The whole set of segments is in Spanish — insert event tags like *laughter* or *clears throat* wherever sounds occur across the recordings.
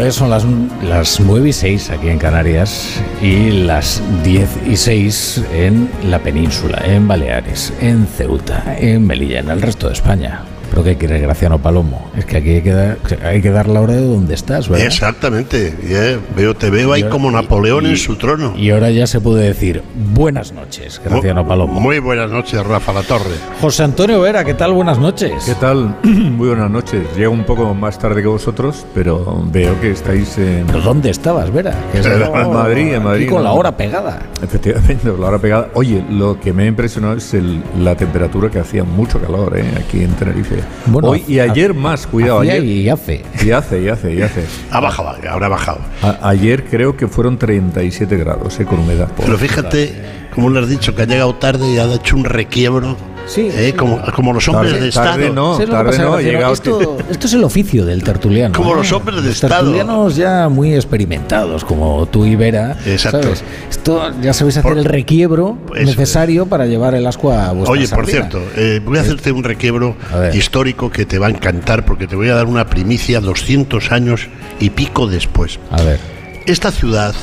¿eh? son las, las 9 y 6 aquí en Canarias y las 10 y 6 en la península, en Baleares, en Ceuta, en Melilla, en el resto de España. ¿Pero qué quiere Graciano Palomo? Es que aquí hay que dar, hay que dar la hora de donde estás, ¿verdad? Exactamente. Yeah. Veo, te veo ahí como Napoleón en su trono. Y ahora ya se puede decir buenas noches, Graciano Palomo. Muy buenas noches, Rafa La Torre. José Antonio Vera, ¿qué tal? Buenas noches. ¿Qué tal? *clears throat* Muy buenas noches. Llego un poco más tarde que vosotros, pero veo que estáis en... ¿Pero dónde estabas, Vera? Que *laughs* en Madrid, en Madrid. Aquí con la hora pegada. Efectivamente, la hora pegada. Oye, lo que me ha impresionado es el, la temperatura que hacía mucho calor ¿eh? aquí en Tenerife. Bueno, Hoy y ayer más, cuidado. hacía Ayer, y hace. y hace, y hace, y hace. Ha bajado, ahora ha bajado. A- ayer creo que fueron 37 grados, ¿eh? con humedad. Pero fíjate, como le has dicho, que ha llegado tarde y ha hecho un requiebro. Sí, eh, sí. Como, como los hombres Tarde- de tarde Estado. no. ¿Sabes lo que tarde pasa, no, esto, esto es el oficio del tertuliano. Como ¿eh? los hombres de Los Estado. tertulianos ya muy experimentados, como tú y Vera. Exacto. ¿sabes? Esto ya sabéis hacer Por- el requiebro necesario para llevar el ascua a vuestra Oye, por sardina. cierto, eh, voy a hacerte un requiebro histórico que te va a encantar porque te voy a dar una primicia 200 años y pico después. A ver. Esta ciudad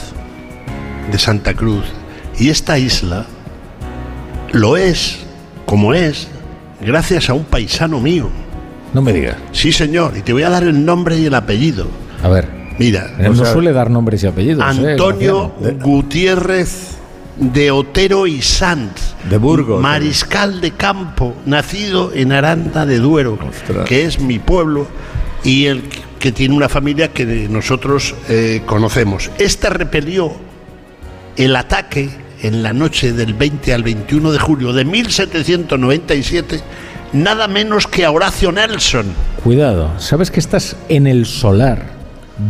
de Santa Cruz y esta isla lo es, como es, gracias a un paisano mío. No me digas. Sí, señor, y te voy a dar el nombre y el apellido. A ver. Mira, Él no sea, suele dar nombres y apellidos. ¿eh, Antonio? Gutiérrez de Otero y Sanz. De Burgos. Mariscal de campo, nacido en Aranda de Duero, Ostras. que es mi pueblo, y el que tiene una familia que nosotros eh, conocemos. Este repelió el ataque en la noche del 20 al 21 de julio de 1797, nada menos que a Horacio Nelson. Cuidado, ¿sabes que estás en el solar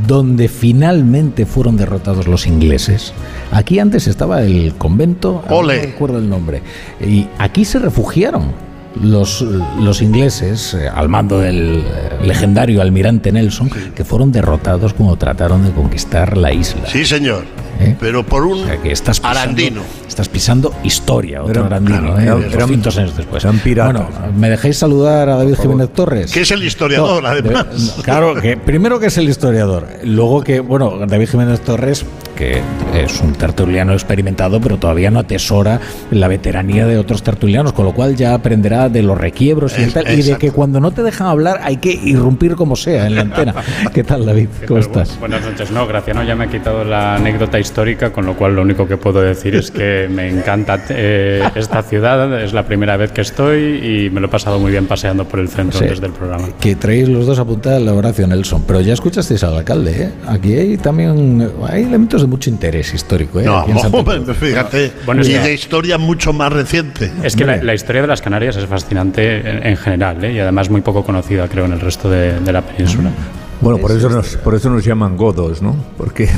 donde finalmente fueron derrotados los ingleses? Aquí antes estaba el convento, ahora Ole. no recuerdo el nombre, y aquí se refugiaron los, los ingleses eh, al mando del eh, legendario almirante Nelson, que fueron derrotados cuando trataron de conquistar la isla. Sí, señor. ¿Eh? Pero por un O sea, que estás pisando, arandino. Estás pisando historia, otro Eran- arandino, claro, ¿eh? 200 años después. Bueno, ¿me dejáis saludar a David Jiménez Torres? Que es el historiador, No, además. de- no, claro, que primero que es el historiador, luego que, bueno, David Jiménez Torres, que es un tertuliano experimentado, pero todavía no atesora la veteranía de otros tertulianos, con lo cual ya aprenderá de los requiebros y, Es- tal, y de que cuando no te dejan hablar hay que irrumpir como sea en la antena. *laughs* ¿Qué tal, David? ¿Cómo bu- estás? Buenas noches. No, Graciano ya me ha quitado la anécdota histórica, con lo cual lo único que puedo decir es que *laughs* me encanta eh, esta ciudad. Es la primera vez que estoy y me lo he pasado muy bien paseando por el centro Sí. antes del programa. Que traéis los dos apuntada la Horacio Nelson, pero ya escuchasteis al alcalde, ¿eh? Aquí hay también hay elementos de mucho interés histórico, ¿eh? No, *laughs* fíjate, Bueno, y de historia mucho más reciente. Es que la, historia de las Canarias es fascinante en, en general ¿eh? y además muy poco conocida, creo, en el resto de, de la península. Bueno, por eso, nos, por eso nos llaman godos, ¿no? Porque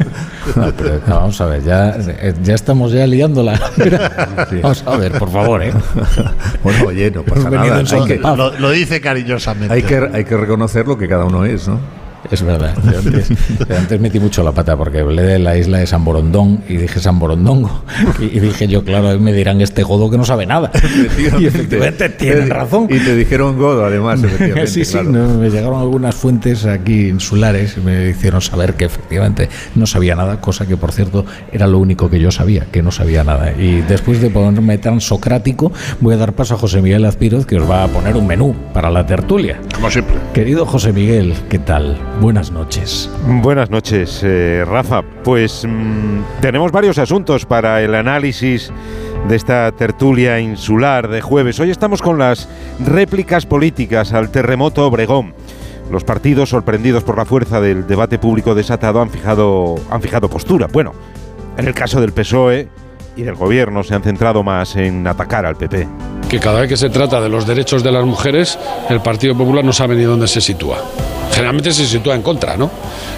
*laughs* No, pero, no, vamos a ver, ya, eh, ya estamos ya liándola. *laughs* Vamos a ver, por favor, ¿eh? bueno, oye, no pasa nada. Hay que, lo dice cariñosamente. hay, que, hay que reconocer lo que cada uno es, ¿no? Es verdad. Yo antes, yo antes metí mucho la pata porque hablé de la isla de San Borondón y dije San Borondongo. Y, y dije yo, claro, me dirán este godo que no sabe nada. *laughs* Y efectivamente tienen razón. Y te dijeron godo, además, efectivamente. Sí, sí, claro. no, me llegaron algunas fuentes aquí insulares y me hicieron saber que efectivamente no sabía nada, cosa que por cierto era lo único que yo sabía, que no sabía nada. Y después de ponerme tan socrático, voy a dar paso a José Miguel Azpiroz, que os va a poner un menú para la tertulia. Como siempre. Querido José Miguel, ¿qué tal? Buenas noches. Buenas noches, eh, Rafa. Pues mm, tenemos varios asuntos para el análisis de esta tertulia insular de jueves. Hoy estamos con las réplicas políticas al terremoto Obregón. Los partidos, sorprendidos por la fuerza del debate público desatado, han fijado, han fijado postura. Bueno, en el caso del PSOE y del gobierno se han centrado más en atacar al PP. que cada vez que se trata de los derechos de las mujeres, el Partido Popular no sabe ni dónde se sitúa. Generalmente se sitúa en contra, ¿no?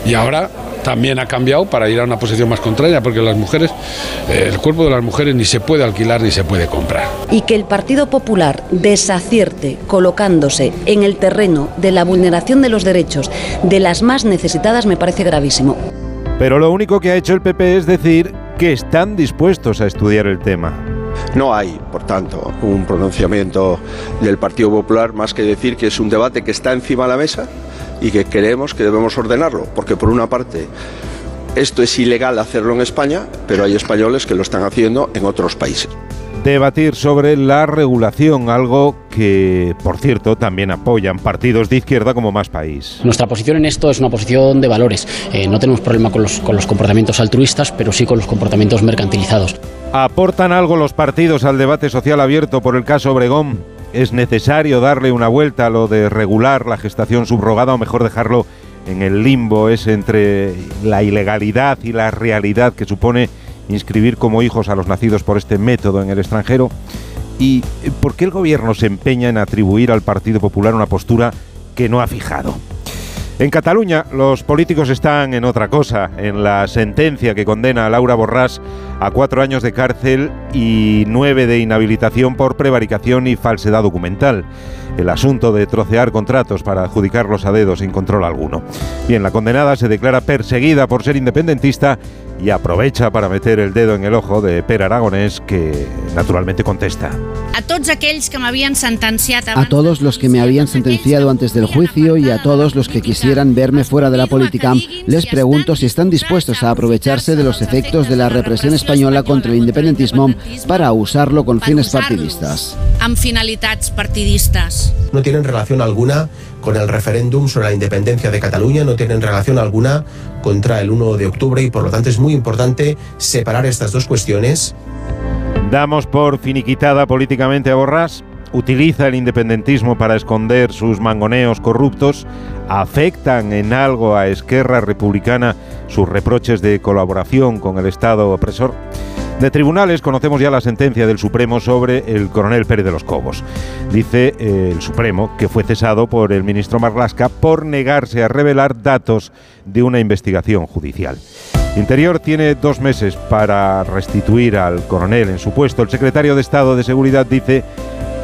Y ahora también ha cambiado para ir a una posición más contraria, porque las mujeres, eh, el cuerpo de las mujeres ni se puede alquilar ni se puede comprar. y que el Partido Popular desacierte colocándose en el terreno de la vulneración de los derechos de las más necesitadas me parece gravísimo. Pero lo único que ha hecho el PP es decir que están dispuestos a estudiar el tema. No hay, por tanto, un pronunciamiento del Partido Popular más que decir que es un debate que está encima de la mesa y que creemos que debemos ordenarlo, porque por una parte esto es ilegal hacerlo en España, pero hay españoles que lo están haciendo en otros países debatir sobre la regulación, algo que, por cierto, también apoyan partidos de izquierda como Más País. Nuestra posición en esto es una posición de valores. Eh, no tenemos problema con los, con los comportamientos altruistas, pero sí con los comportamientos mercantilizados. ¿Aportan algo los partidos al debate social abierto por el caso Obregón? ¿Es necesario darle una vuelta a lo de regular la gestación subrogada o mejor dejarlo en el limbo es entre la ilegalidad y la realidad que supone inscribir como hijos a los nacidos por este método en el extranjero? ¿Y por qué el gobierno se empeña en atribuir al Partido Popular una postura que no ha fijado? En Cataluña los políticos están en otra cosa, en la sentencia que condena a Laura Borràs a cuatro años de cárcel y nueve de inhabilitación por prevaricación y falsedad documental. El asunto de trocear contratos para adjudicarlos a dedos sin control alguno. Bien, la condenada se declara perseguida por ser independentista y aprovecha para meter el dedo en el ojo de Per Aragonés, que naturalmente contesta. A todos aquellos que me habían sentenciado a todos los que me habían sentenciado antes del juicio y a todos los que quisieran verme fuera de la política, les pregunto si están dispuestos a aprovecharse de los efectos de la represión española contra el independentismo para usarlo con fines partidistas. Amb finalitats partidistas. No tienen relación alguna con el referéndum sobre la independencia de Cataluña, no tienen relación alguna contra el 1 de octubre y por lo tanto es muy importante separar estas dos cuestiones. Damos por finiquitada políticamente a Borrás, utiliza el independentismo para esconder sus mangoneos corruptos, afectan en algo a Esquerra Republicana sus reproches de colaboración con el Estado opresor. De tribunales conocemos ya la sentencia del Supremo sobre el coronel Pérez de los Cobos. Dice eh, el Supremo que fue cesado por el ministro Marlasca por negarse a revelar datos de una investigación judicial. Interior tiene dos meses para restituir al coronel en su puesto. El secretario de Estado de Seguridad dice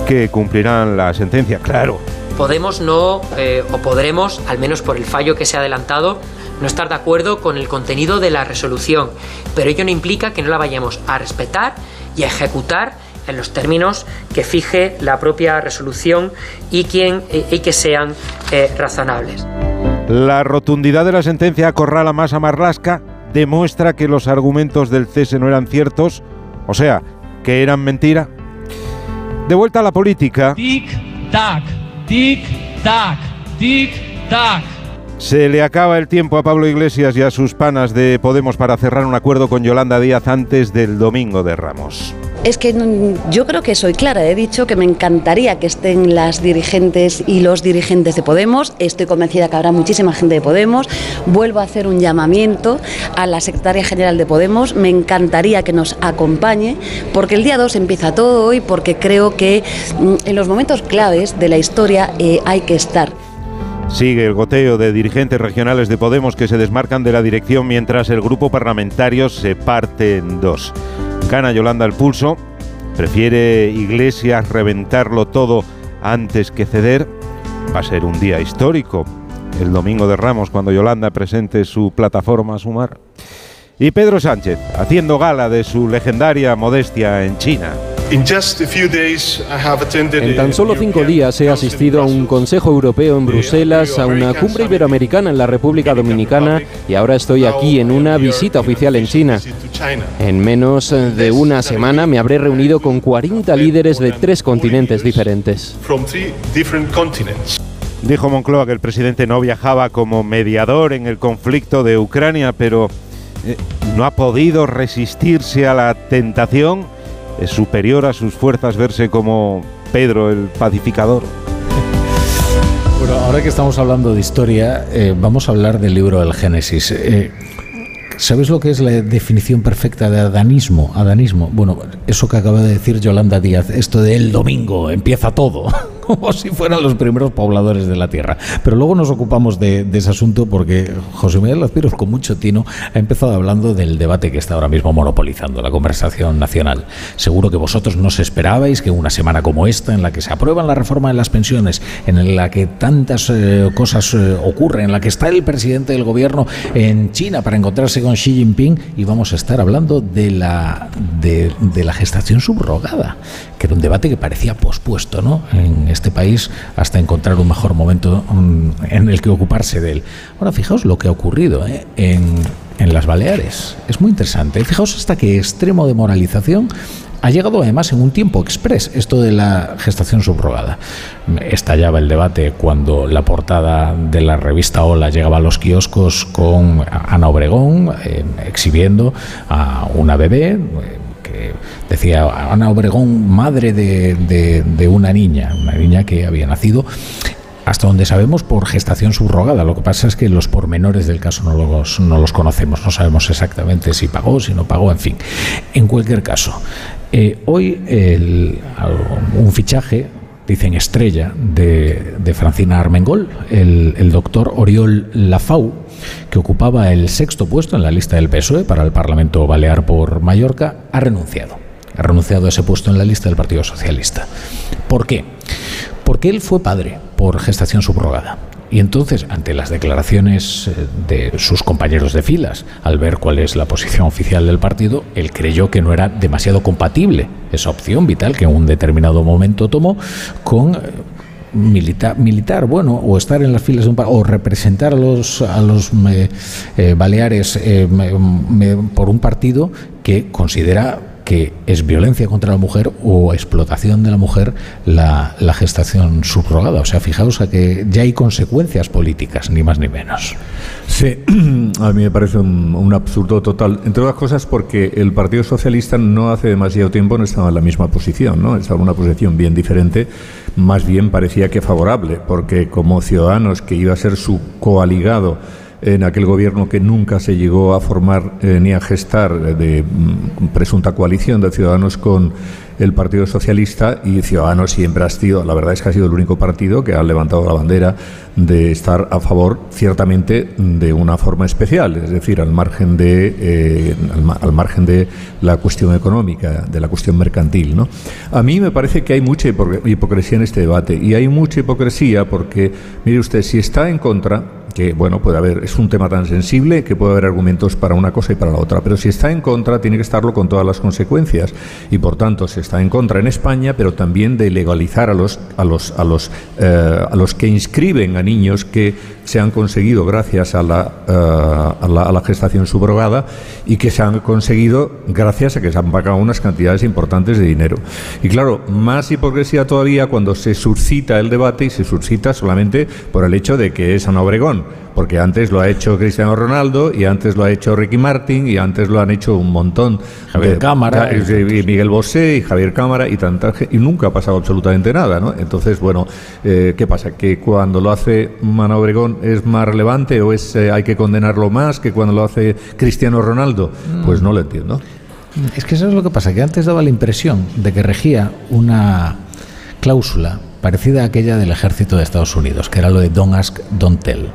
que cumplirán la sentencia, claro. Podemos no, eh, o podremos, al menos por el fallo que se ha adelantado, no estar de acuerdo con el contenido de la resolución, pero ello no implica que no la vayamos a respetar y a ejecutar en los términos que fije la propia resolución y, quien, y que sean eh, razonables. La rotundidad de la sentencia acorrala más a Marlasca, demuestra que los argumentos del cese no eran ciertos, o sea, que eran mentira. De vuelta a la política. Tic-tac, tic-tac, tic-tac. Se le acaba el tiempo a Pablo Iglesias y a sus panas de Podemos para cerrar un acuerdo con Yolanda Díaz antes del domingo de Ramos. Es que yo creo que soy clara. He dicho que me encantaría que estén las dirigentes y los dirigentes de Podemos. Estoy convencida que habrá muchísima gente de Podemos. Vuelvo a hacer un llamamiento a la secretaria general de Podemos. Me encantaría que nos acompañe porque el día 2 empieza todo y porque creo que mm, en los momentos claves de la historia eh, hay que estar. Sigue el goteo de dirigentes regionales de Podemos que se desmarcan de la dirección mientras el grupo parlamentario se parte en dos. Gana Yolanda el pulso, prefiere Iglesias reventarlo todo antes que ceder. Va a ser un día histórico, el domingo de Ramos, cuando Yolanda presente su plataforma a Sumar. Y Pedro Sánchez, haciendo gala de su legendaria modestia en China. En tan solo cinco días he asistido a un Consejo Europeo en Bruselas, a una cumbre iberoamericana en la República Dominicana y ahora estoy aquí en una visita oficial en China. En menos de una semana me habré reunido con 40 líderes de tres continentes diferentes. Dijo Moncloa que el presidente no viajaba como mediador en el conflicto de Ucrania, pero eh, no ha podido resistirse a la tentación es superior a sus fuerzas verse como Pedro el pacificador. Bueno, ahora que estamos hablando de historia, eh, vamos a hablar del libro del Génesis. Eh, ¿Sabes lo que es la definición perfecta de adanismo? Adanismo. Bueno, eso que acaba de decir Yolanda Díaz, esto de el domingo empieza todo, *laughs* como si fueran los primeros pobladores de la tierra. Pero luego nos ocupamos de, ese asunto porque José Miguel Lazpiros, con mucho tino, ha empezado hablando del debate que está ahora mismo monopolizando la conversación nacional. Seguro que vosotros no os esperabais que una semana como esta, en la que se aprueban la reforma de las pensiones, en la que tantas eh, cosas eh, ocurren, en la que está el presidente del gobierno en China para encontrarse con Xi Jinping y vamos a estar hablando de la, de, la gestación subrogada, que era un debate que parecía pospuesto ¿no? en país hasta encontrar un mejor momento mm, en el que ocuparse de él. Ahora, fijaos lo que ha ocurrido ¿eh? en, en las Baleares. Es muy interesante. Fijaos hasta qué extremo de moralización ha llegado además en un tiempo express esto de la gestación subrogada. Estallaba el debate cuando la portada de la revista Hola llegaba a los kioscos con Ana Obregón eh, exhibiendo a una bebé. eh, decía Ana Obregón, madre de, de- de una niña, una niña que había nacido hasta donde sabemos por gestación subrogada. Lo que pasa es que los pormenores del caso no los, no los conocemos, no sabemos exactamente si pagó, si no pagó, en fin. En cualquier caso, eh, hoy el- un fichaje, dicen estrella, de, Francina Armengol, el, el doctor Oriol Lafau, que ocupaba el sexto puesto en la lista del PSOE para el Parlamento Balear por Mallorca, ha renunciado. Ha renunciado a ese puesto en la lista del Partido Socialista. ¿Por qué? Porque él fue padre por gestación subrogada. Y entonces, ante las declaraciones eh, de sus compañeros de filas, al ver cuál es la posición oficial del partido, él creyó que no era demasiado compatible esa opción vital que en un determinado momento tomó con eh, militar, militar bueno, o estar en las filas de un o representar a los, a los eh, baleares me- por un partido que considera que es violencia contra la mujer o explotación de la mujer la, gestación subrogada. O sea, fijaos a que ya hay consecuencias políticas, ni más ni menos. Sí, *clears throat* a mí me parece un, un absurdo total. Entre otras cosas porque el Partido Socialista no hace demasiado tiempo no estaba en la misma posición, ¿no? Estaba en una posición bien diferente, más bien parecía que favorable, porque como Ciudadanos, que iba a ser su coaligado en aquel gobierno que nunca se llegó a formar eh, ni a gestar eh, de mm, presunta coalición de Ciudadanos con el Partido Socialista y Ciudadanos siempre ha sido, la verdad es que ha sido el único partido que ha levantado la bandera de estar a favor ciertamente de una forma especial, es decir, al margen de eh, al, ma- al margen de la cuestión económica, de la cuestión mercantil, ¿no? A mí me parece que hay mucha hipo- hipocresía en este debate y hay mucha hipocresía porque mire usted, si está en contra que bueno, puede haber, es un tema tan sensible que puede haber argumentos para una cosa y para la otra, pero si está en contra tiene que estarlo con todas las consecuencias. Y por tanto se está en contra en España, pero también de legalizar a los a los a los eh, a los que inscriben a niños que se han conseguido gracias a la, eh, a la a la gestación subrogada y que se han conseguido gracias a que se han pagado unas cantidades importantes de dinero. Y claro, más hipocresía todavía cuando se suscita el debate y se suscita solamente por el hecho de que es Ana Obregón, porque antes lo ha hecho Cristiano Ronaldo y antes lo ha hecho Ricky Martin y antes lo han hecho un montón. Javier Cámara. y, y Miguel Bosé y Javier Cámara y tanta y nunca ha pasado absolutamente nada, ¿no? Entonces, bueno, eh, ¿qué pasa? ¿Que cuando lo hace Ana Obregón es más relevante o es eh, hay que condenarlo más que cuando lo hace Cristiano Ronaldo? Pues no lo entiendo. Es que eso es lo que pasa, que antes daba la impresión de que regía una cláusula parecida a aquella del ejército de Estados Unidos, que era lo de don't ask, don't tell.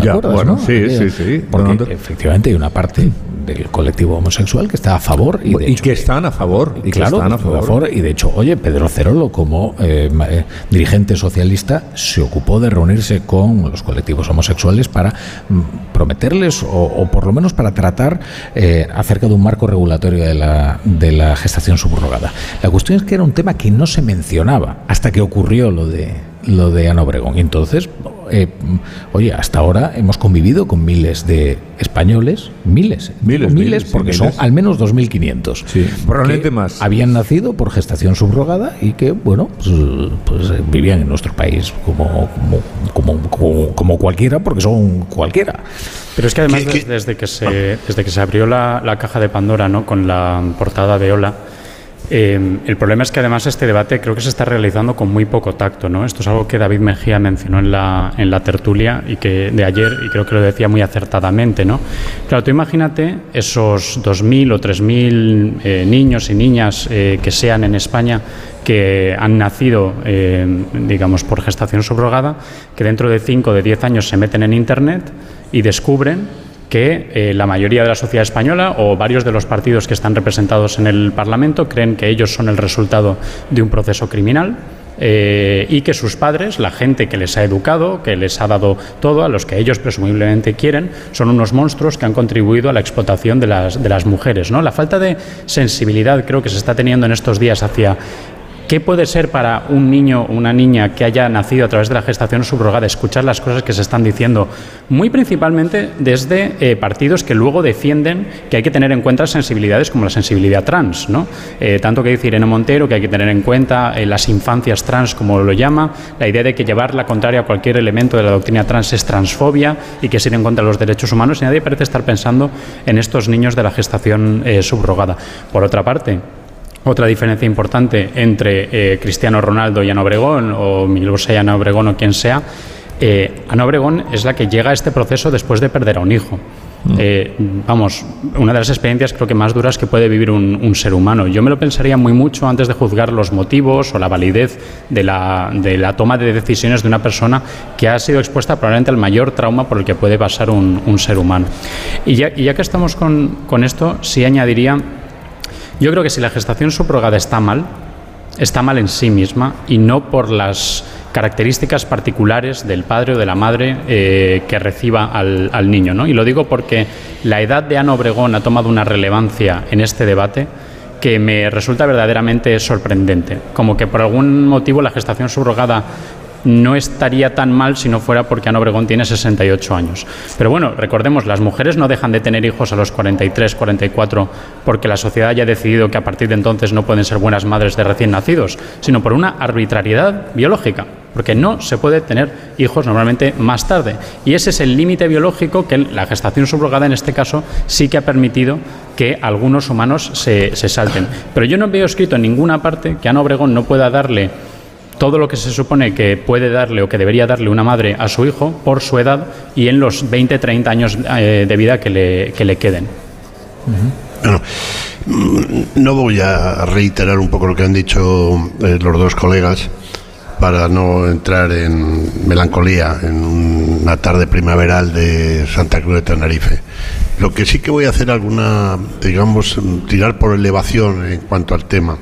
¿Te acuerdas, bueno, no? sí, sí, sí. Porque efectivamente hay una parte del colectivo homosexual que está a favor y, de Y hecho, que están a favor. Y claro, están a favor. y de hecho, oye, Pedro Cerolo, como eh, eh, dirigente socialista, se ocupó de reunirse con los colectivos homosexuales para mm, prometerles, o, o por lo menos para tratar eh, acerca de un marco regulatorio de la, de la gestación subrogada. La cuestión es que era un tema que no se mencionaba hasta que ocurrió lo de lo de Ana Obregón. Y entonces, eh, oye, hasta ahora hemos convivido con miles de españoles, miles, Miles, miles, sí, porque miles. son al menos 2.500 Sí, probablemente más. habían nacido por gestación subrogada y que, bueno, pues, pues, eh, vivían en nuestro país como, como, como, como- como cualquiera, porque son cualquiera. Pero es que además ¿Qué- des- qué- desde que se desde que se abrió la, la caja de Pandora, ¿no? Con la portada de Hola. Eh, el problema es que además este debate creo que se está realizando con muy poco tacto, ¿no? Esto es algo que David Mejía mencionó en la, en la tertulia y que de ayer y creo que lo decía muy acertadamente, ¿no? Claro, tú imagínate esos 2.000 o 3.000 eh, niños y niñas eh, que sean en España que han nacido, eh, digamos, por gestación subrogada, que dentro de 5 o de 10 años se meten en Internet y descubren que eh, la mayoría de la sociedad española o varios de los partidos que están representados en el Parlamento creen que ellos son el resultado de un proceso criminal eh, y que sus padres, la gente que les ha educado, que les ha dado todo, a los que ellos presumiblemente quieren, son unos monstruos que han contribuido a la explotación de las, de las mujeres. ¿no? La falta de sensibilidad creo que se está teniendo en estos días hacia ¿Qué puede ser para un niño o una niña que haya nacido a través de la gestación subrogada escuchar las cosas que se están diciendo? Muy principalmente desde eh, partidos que luego defienden que hay que tener en cuenta sensibilidades como la sensibilidad trans, ¿no? Eh, tanto que dice Irene Montero que hay que tener en cuenta eh, las infancias trans, como lo llama, la idea de que llevar la contraria a cualquier elemento de la doctrina trans es transfobia y que es ir en contra de los derechos humanos y nadie parece estar pensando en estos niños de la gestación subrogada. Por otra parte, otra diferencia importante entre eh, Cristiano Ronaldo y Ana Obregón, o Bosé y Ana Obregón, o quien sea, eh, Ana Obregón es la que llega a este proceso después de perder a un hijo. Mm. Eh, vamos, una de las experiencias creo que más duras que puede vivir un, ser humano. Yo me lo pensaría muy mucho antes de juzgar los motivos o la validez de la, de la toma de decisiones de una persona que ha sido expuesta probablemente al mayor trauma por el que puede pasar un, ser humano. Y ya, y ya que estamos con, con esto, sí añadiría yo creo que si la gestación subrogada está mal, está mal en sí misma y no por las características particulares del padre o de la madre eh, que reciba al, niño. ¿no? Y lo digo porque la edad de Ana Obregón ha tomado una relevancia en este debate que me resulta verdaderamente sorprendente. Como que por algún motivo la gestación subrogada no estaría tan mal si no fuera porque Ana Obregón tiene 68 años. Pero bueno, recordemos, las mujeres no dejan de tener hijos a los 43, 44 porque la sociedad haya decidido que a partir de entonces no pueden ser buenas madres de recién nacidos, sino por una arbitrariedad biológica porque no se puede tener hijos normalmente más tarde. Y ese es el límite biológico que la gestación subrogada en este caso sí que ha permitido que algunos humanos se, salten. Pero yo no veo escrito en ninguna parte que Ana Obregón no pueda darle todo lo que se supone que puede darle o que debería darle una madre a su hijo por su edad y en los 20, 30 años eh, de vida que le, que le queden. Bueno, no voy a reiterar un poco lo que han dicho eh, los dos colegas para no entrar en melancolía en una tarde primaveral de Santa Cruz de Tenerife. Lo que sí que voy a hacer alguna, digamos, tirar por elevación en cuanto al tema.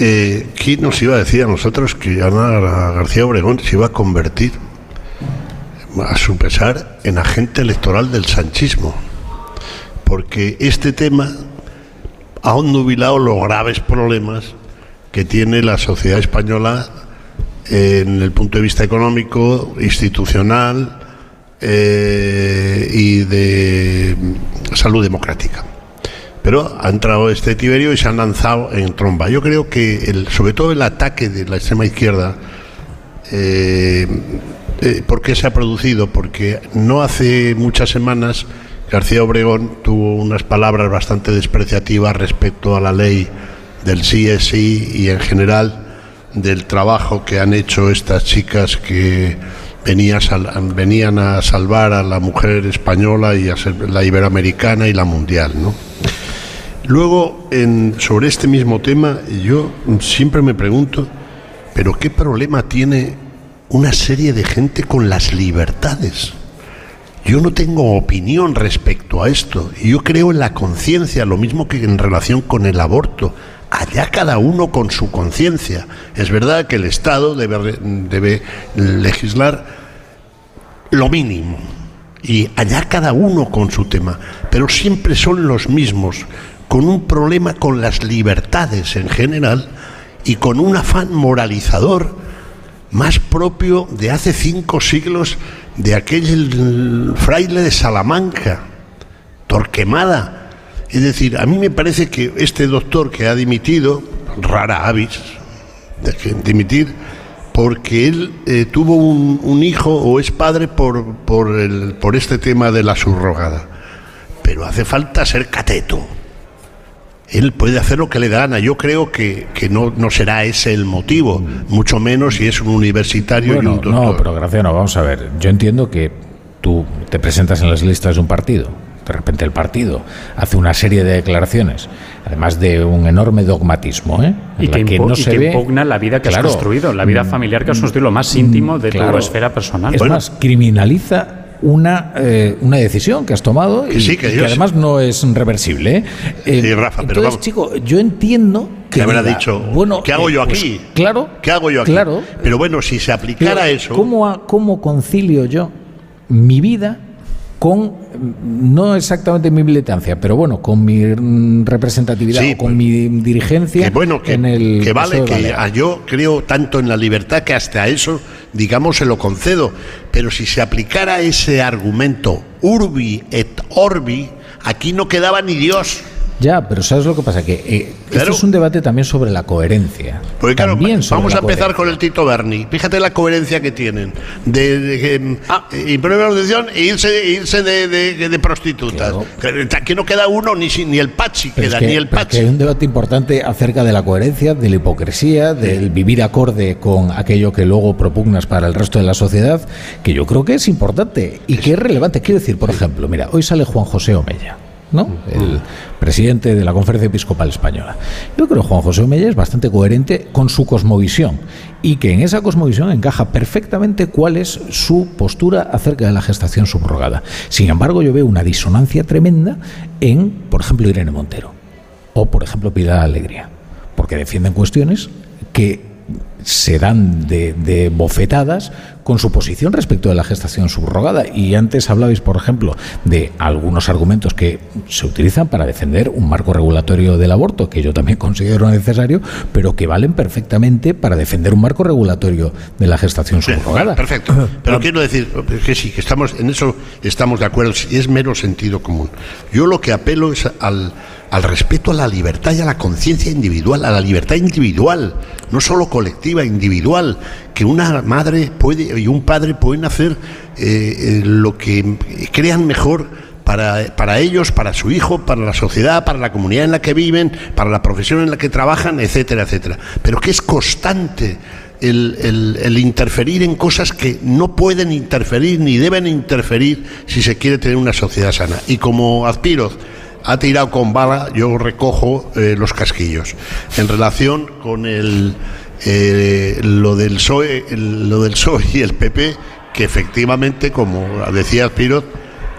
Eh, ¿Quién nos iba a decir a nosotros que Ana García Obregón se iba a convertir, a su pesar, en agente electoral del sanchismo? Porque este tema ha nubilado los graves problemas que tiene la sociedad española en el punto de vista económico, institucional eh, y de salud democrática. Pero ha entrado este Tiberio y se han lanzado en tromba. Yo creo que, el, sobre todo el ataque de la extrema izquierda, eh, eh, ¿por qué se ha producido? Porque no hace muchas semanas García Obregón tuvo unas palabras bastante despreciativas respecto a la ley del CSI y en general del trabajo que han hecho estas chicas que venían a salvar a la mujer española y a la iberoamericana y la mundial, ¿no? Luego, sobre este mismo tema, yo siempre me pregunto, ¿pero qué problema tiene una serie de gente con las libertades? Yo no tengo opinión respecto a esto. Yo creo en la conciencia, lo mismo que en relación con el aborto. Allá cada uno con su conciencia. Es verdad que el Estado debe, debe legislar lo mínimo. Y allá cada uno con su tema. Pero siempre son los mismos con un problema con las libertades en general y con un afán moralizador más propio de hace cinco siglos de aquel fraile de Salamanca, Torquemada. Es decir, a mí me parece que este doctor que ha dimitido, rara avis, de dimitir, porque él eh, tuvo un, hijo o es padre por, por, el, por este tema de la subrogada. Pero hace falta ser cateto él puede hacer lo que le gana. Yo creo que, no, no, será ese el motivo, mucho menos si es un universitario y un doctor. No, pero Graciano, vamos a ver. Yo entiendo que tú te presentas en las listas de un partido. De repente el partido hace una serie de declaraciones, además de un enorme dogmatismo, ¿eh? y que, no se impugna la vida que has construido, la vida mm, familiar que has construido, lo más íntimo de tu esfera personal. Es más, criminaliza una, eh, una decisión que has tomado y que, además no es reversible. ¿eh? sí, Rafa, pero entonces, chico, yo entiendo que habrá dicho, bueno, ¿qué hago yo pues, aquí? claro. ¿Qué hago yo aquí? Claro. Pero bueno, si se aplicara eso... ¿cómo, ¿Cómo concilio yo mi vida con no exactamente mi militancia, pero bueno, con mi representatividad Sí, o con mi dirigencia Que bueno, que, en el que vale, que yo creo tanto en la libertad que hasta eso, digamos, se lo concedo. Pero si se aplicara ese argumento urbi et orbi, aquí no quedaba ni Dios. Ya, pero ¿sabes lo que pasa? Que eh, Claro. esto es un debate también sobre la coherencia. Porque claro, También sobre vamos a empezar con el Tito Berni. Fíjate la coherencia que tienen. De, de, que, ah, imponer la audición e irse, e irse de, de- de prostitutas. Aquí no queda uno, ni, ni el Pachi Pero queda, es que, ni el pero es Pachi. que hay un debate importante acerca de la coherencia, de la hipocresía, del vivir acorde con aquello que luego propugnas para el resto de la sociedad, que yo creo que es importante y que es relevante. Quiero decir, por ejemplo, mira, hoy sale Juan José Omella. ¿No? El presidente de la Conferencia Episcopal Española. Yo creo que Juan José Omella es bastante coherente con su cosmovisión y que en esa cosmovisión encaja perfectamente cuál es su postura acerca de la gestación subrogada. Sin embargo, yo veo una disonancia tremenda en, por ejemplo, Irene Montero o, por ejemplo, Pilar Alegría, porque defienden cuestiones que se dan de, de bofetadas con su posición respecto de la gestación subrogada. Y antes hablabais, por ejemplo, de algunos argumentos que se utilizan para defender un marco regulatorio del aborto, que yo también considero necesario, pero que valen perfectamente para defender un marco regulatorio de la gestación subrogada. Perfecto. Pero quiero decir que sí, que estamos en eso estamos de acuerdo, y es mero sentido común. Yo lo que apelo es al, al respeto a la libertad y a la conciencia individual, a la libertad individual, no solo colectiva, individual, que una madre puede y un padre pueden hacer eh, eh, lo que crean mejor para, para ellos, para su hijo, para la sociedad, para la comunidad en la que viven, para la profesión en la que trabajan, etcétera, etcétera. Pero que es constante el, interferir en cosas que no pueden interferir ni deben interferir si se quiere tener una sociedad sana. Y como Azpiroz ha tirado con bala, yo recojo eh, los casquillos. En relación con el, eh, lo, del PSOE, el- lo del PSOE y el PP, que efectivamente, como decía Azpiroz,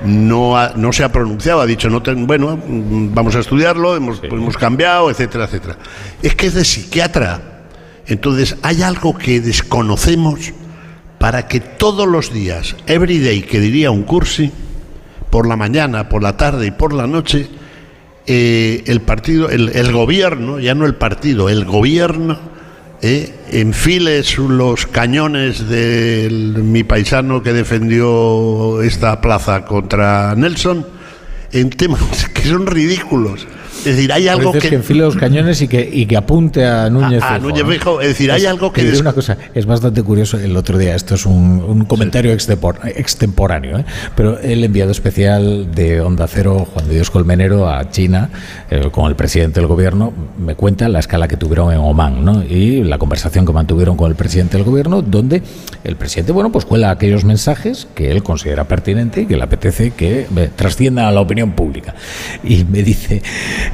no, ha- no se ha pronunciado, ha dicho, no ten- bueno, mm, vamos a estudiarlo, hemos, hemos cambiado, etcétera, etcétera. Es que es de psiquiatra. Entonces, hay algo que desconocemos para que todos los días, every day, que diría un cursi, por la mañana, por la tarde y por la noche, eh, el partido, el, gobierno, ya no el partido, el gobierno, eh, enfile los cañones de mi paisano que defendió esta plaza contra Nelson en temas *laughs* que son ridículos. Es decir, hay algo que, que enfile los cañones y que, y que apunte a Núñez A- a Núñez ¿no? Feijóo. Es decir, hay algo que des- una cosa, es bastante curioso el otro día, esto es un, un comentario extempor- extemporáneo, ¿eh? pero el enviado especial de Onda Cero, Juan de Dios Colmenero, a China, eh, con el presidente del gobierno, me cuenta la escala que tuvieron en Oman ¿no? y la conversación que mantuvieron con el presidente del gobierno, donde el presidente, bueno, pues cuela aquellos mensajes que él considera pertinente y que le apetece que eh, trascienda a la opinión pública. Y me dice,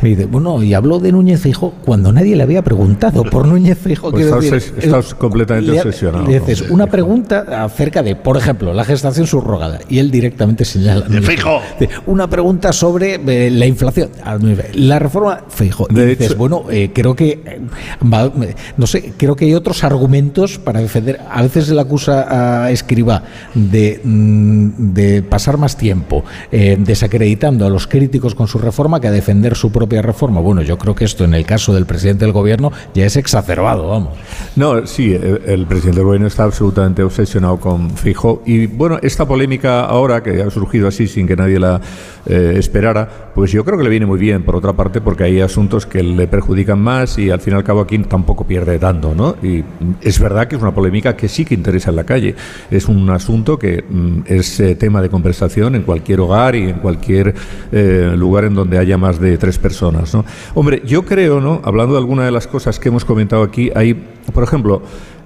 me dice, bueno, y habló de Núñez Feijóo cuando nadie le había preguntado por Núñez Feijóo. Pues quiero estás- decir, estás completamente le- obsesionado, Le una pregunta acerca de, por ejemplo, la gestación subrogada y él directamente señala. De Una pregunta sobre eh, la inflación, Ah, la reforma Feijóo. Y De dices, hecho- bueno, eh, creo que, eh, va- no sé, creo que hay otros argumentos para defender. A veces se le acusa a Escriba de, mm, de pasar más tiempo eh, desacreditando a los críticos con su reforma que a defender su propia reforma. Bueno, yo creo que esto en el caso del presidente del gobierno ya es exacerbado, vamos. No, sí, el, presidente del gobierno está absolutamente obsesionado con Fijo. Y bueno, esta polémica ahora, que ha surgido así sin que nadie la eh, esperara, pues yo creo que le viene muy bien, por otra parte, porque hay asuntos que le perjudican más y al fin y al cabo aquí tampoco pierde tanto, ¿no? Y es verdad que es una polémica que sí que interesa en la calle. Es un asunto que mm, es eh, tema de conversación en cualquier hogar y en cualquier eh, lugar en donde haya más de tres personas, ¿no? Hombre, yo creo, ¿no? Hablando de alguna de las cosas que hemos comentado aquí, hay, por ejemplo,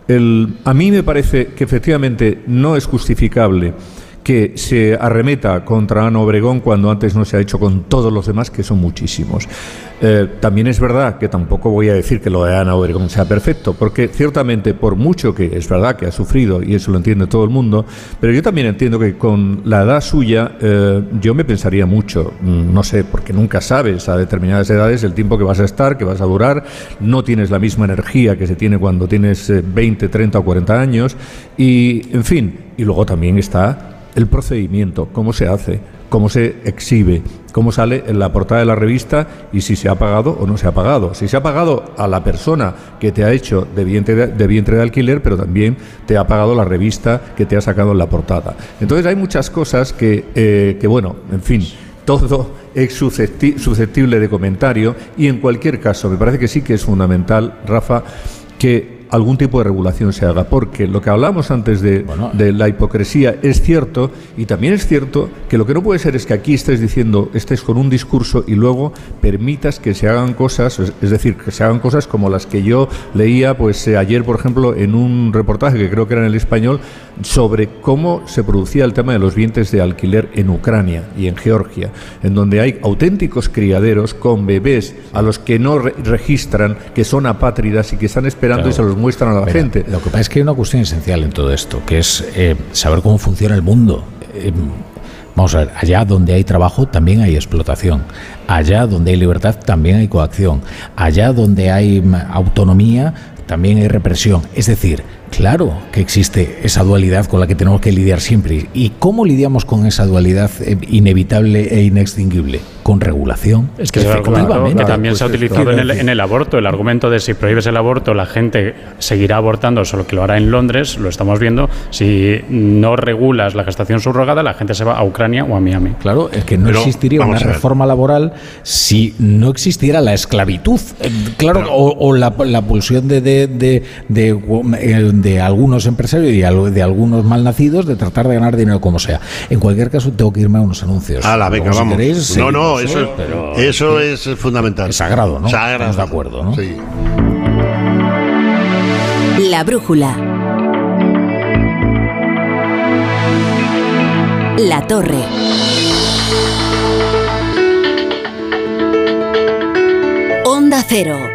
el, a mí me parece que efectivamente no es justificable que se arremeta contra Ana Obregón cuando antes no se ha hecho con todos los demás, que son muchísimos. Eh, también es verdad que tampoco voy a decir que lo de Ana Obregón sea perfecto, porque ciertamente por mucho que es verdad que ha sufrido, y eso lo entiende todo el mundo, pero yo también entiendo que con la edad suya eh, yo me pensaría mucho, mm, no sé, porque nunca sabes a determinadas edades el tiempo que vas a estar, que vas a durar, no tienes la misma energía que se tiene cuando tienes eh, 20, 30 o 40 años, y en fin, y luego también está el procedimiento, cómo se hace, cómo se exhibe, cómo sale en la portada de la revista y si se ha pagado o no se ha pagado. Si se ha pagado a la persona que te ha hecho de vientre de, de alquiler, pero también te ha pagado la revista que te ha sacado en la portada. Entonces hay muchas cosas que, eh, que bueno, en fin, todo es suscepti- susceptible de comentario y en cualquier caso me parece que sí que es fundamental, Rafa, que algún tipo de regulación se haga, porque lo que hablamos antes de, de la hipocresía es cierto y también es cierto que lo que no puede ser es que aquí estés diciendo, estés con un discurso y luego permitas que se hagan cosas, es, es decir, que se hagan cosas como las que yo leía pues eh, ayer, por ejemplo, en un reportaje que creo que era en el español sobre cómo se producía el tema de los vientres de alquiler en Ucrania y en Georgia, en donde hay auténticos criaderos con bebés a los que no re- registran, que son apátridas y que están esperando Claro. y se los muestran a la Mira, gente. Lo que pasa es que hay una cuestión esencial en todo esto, que es eh, saber cómo funciona el mundo. Eh, vamos a ver, allá donde hay trabajo también hay explotación. Allá donde hay libertad también hay coacción. Allá donde hay autonomía también hay represión. Es decir, claro que existe esa dualidad con la que tenemos que lidiar siempre. ¿Y cómo lidiamos con esa dualidad eh, inevitable e inextinguible? Con regulación. Es que, efectivamente. también se ha utilizado en el, en el aborto. El argumento de si prohíbes el aborto, la gente seguirá abortando, solo que lo hará en Londres, lo estamos viendo. Si no regulas la gestación subrogada, la gente se va a Ucrania o a Miami. Claro, es que no Pero, existiría una a reforma laboral si no existiera la esclavitud. Eh, Claro, o, o la, la pulsión de, de, de, de, eh, de algunos empresarios y de algunos malnacidos de tratar de ganar dinero como sea. En cualquier caso, tengo que irme a unos anuncios. Venga, Luego, si vamos. queréis, no, no, eso, es, Pero- eso es fundamental. Es sagrado, ¿no? Sagrado. Estamos de acuerdo, ¿no? Sí. La brújula. La torre. Onda Cero.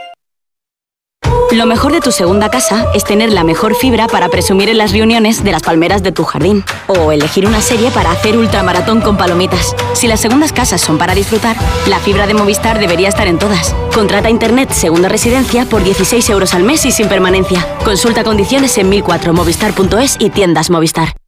Lo mejor de tu segunda casa es tener la mejor fibra para presumir en las reuniones de las palmeras de tu jardín. O elegir una serie para hacer ultramaratón con palomitas. Si las segundas casas son para disfrutar, la fibra de Movistar debería estar en todas. Contrata Internet Segunda Residencia por 16 euros al mes y sin permanencia. Consulta condiciones en 1004movistar.es y tiendas Movistar.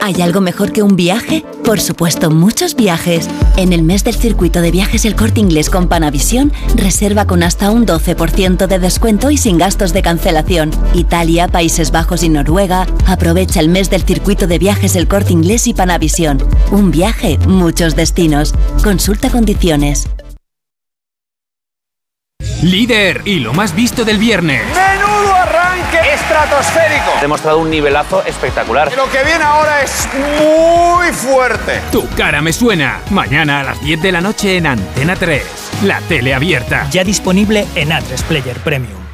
¿Hay algo mejor que un viaje? Por supuesto, muchos viajes. En el mes del circuito de viajes El Corte Inglés con Panavisión, reserva con hasta un 12% de descuento y sin gastos de cancelación. Italia, Países Bajos y Noruega. Aprovecha el mes del circuito de viajes El Corte Inglés y Panavisión. Un viaje, muchos destinos. Consulta condiciones. Líder y lo más visto del viernes. ¡Menudo arranque estratosférico! Ha demostrado un nivelazo espectacular. Lo que viene ahora es muy fuerte. Tu cara me suena. Mañana a las 10 de la noche en Antena 3. La tele abierta. Ya disponible en A3 Player Premium.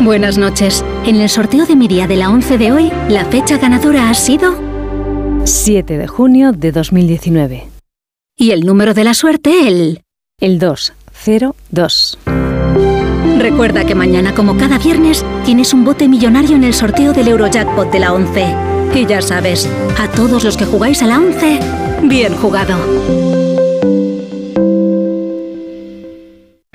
Buenas noches. En el sorteo de mi día de la 11 de hoy, la fecha ganadora ha sido 7 de junio de 2019. y el número de la suerte el El 202. Recuerda que mañana, como cada viernes, tienes un bote millonario en el sorteo del Eurojackpot de la 11. Y ya sabes, a todos los que jugáis a la 11, bien jugado.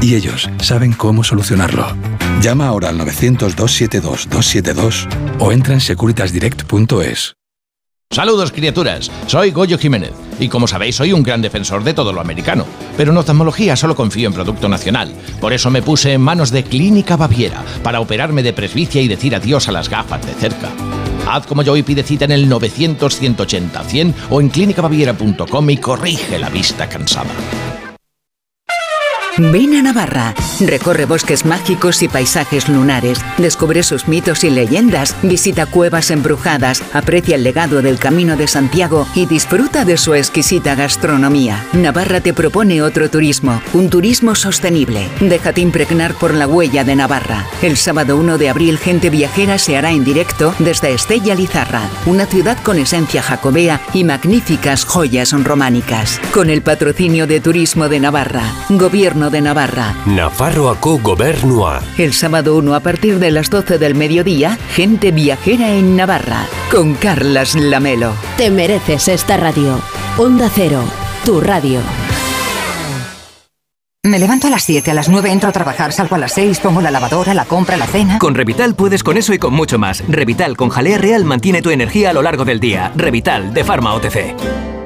y ellos saben cómo solucionarlo. Llama ahora al 900-272-272 o entra en securitasdirect.es. Saludos criaturas, soy Goyo Jiménez y como sabéis soy un gran defensor de todo lo americano, pero en oftalmología solo confío en producto nacional, por eso me puse en manos de Clínica Baviera para operarme de presbicia y decir adiós a las gafas de cerca. Haz como yo y pide cita en el 900-180-100 o en clínicabaviera.com y corrige la vista cansada. Ven a Navarra, recorre bosques mágicos y paisajes lunares, descubre sus mitos y leyendas, visita cuevas embrujadas, aprecia el legado del Camino de Santiago y disfruta de su exquisita gastronomía. Navarra te propone otro turismo, un turismo sostenible. Déjate impregnar por la huella de Navarra. El sábado 1 de abril Gente Viajera se hará en directo desde Estella Lizarra, una ciudad con esencia jacobea y magníficas joyas románicas. Con el patrocinio de Turismo de Navarra, Gobierno de Navarra. Nafarroako Gobernua. El sábado 1 a partir de las 12 del mediodía, gente viajera en Navarra, con Carlas Lamelo. Te mereces esta radio. Onda Cero, tu radio. Me levanto a las 7, a las 9 entro a trabajar, salgo a las 6, pongo la lavadora, la compra, la cena. Con Revital puedes con eso y con mucho más. Revital con jalea real mantiene tu energía a lo largo del día. Revital de Pharma OTC.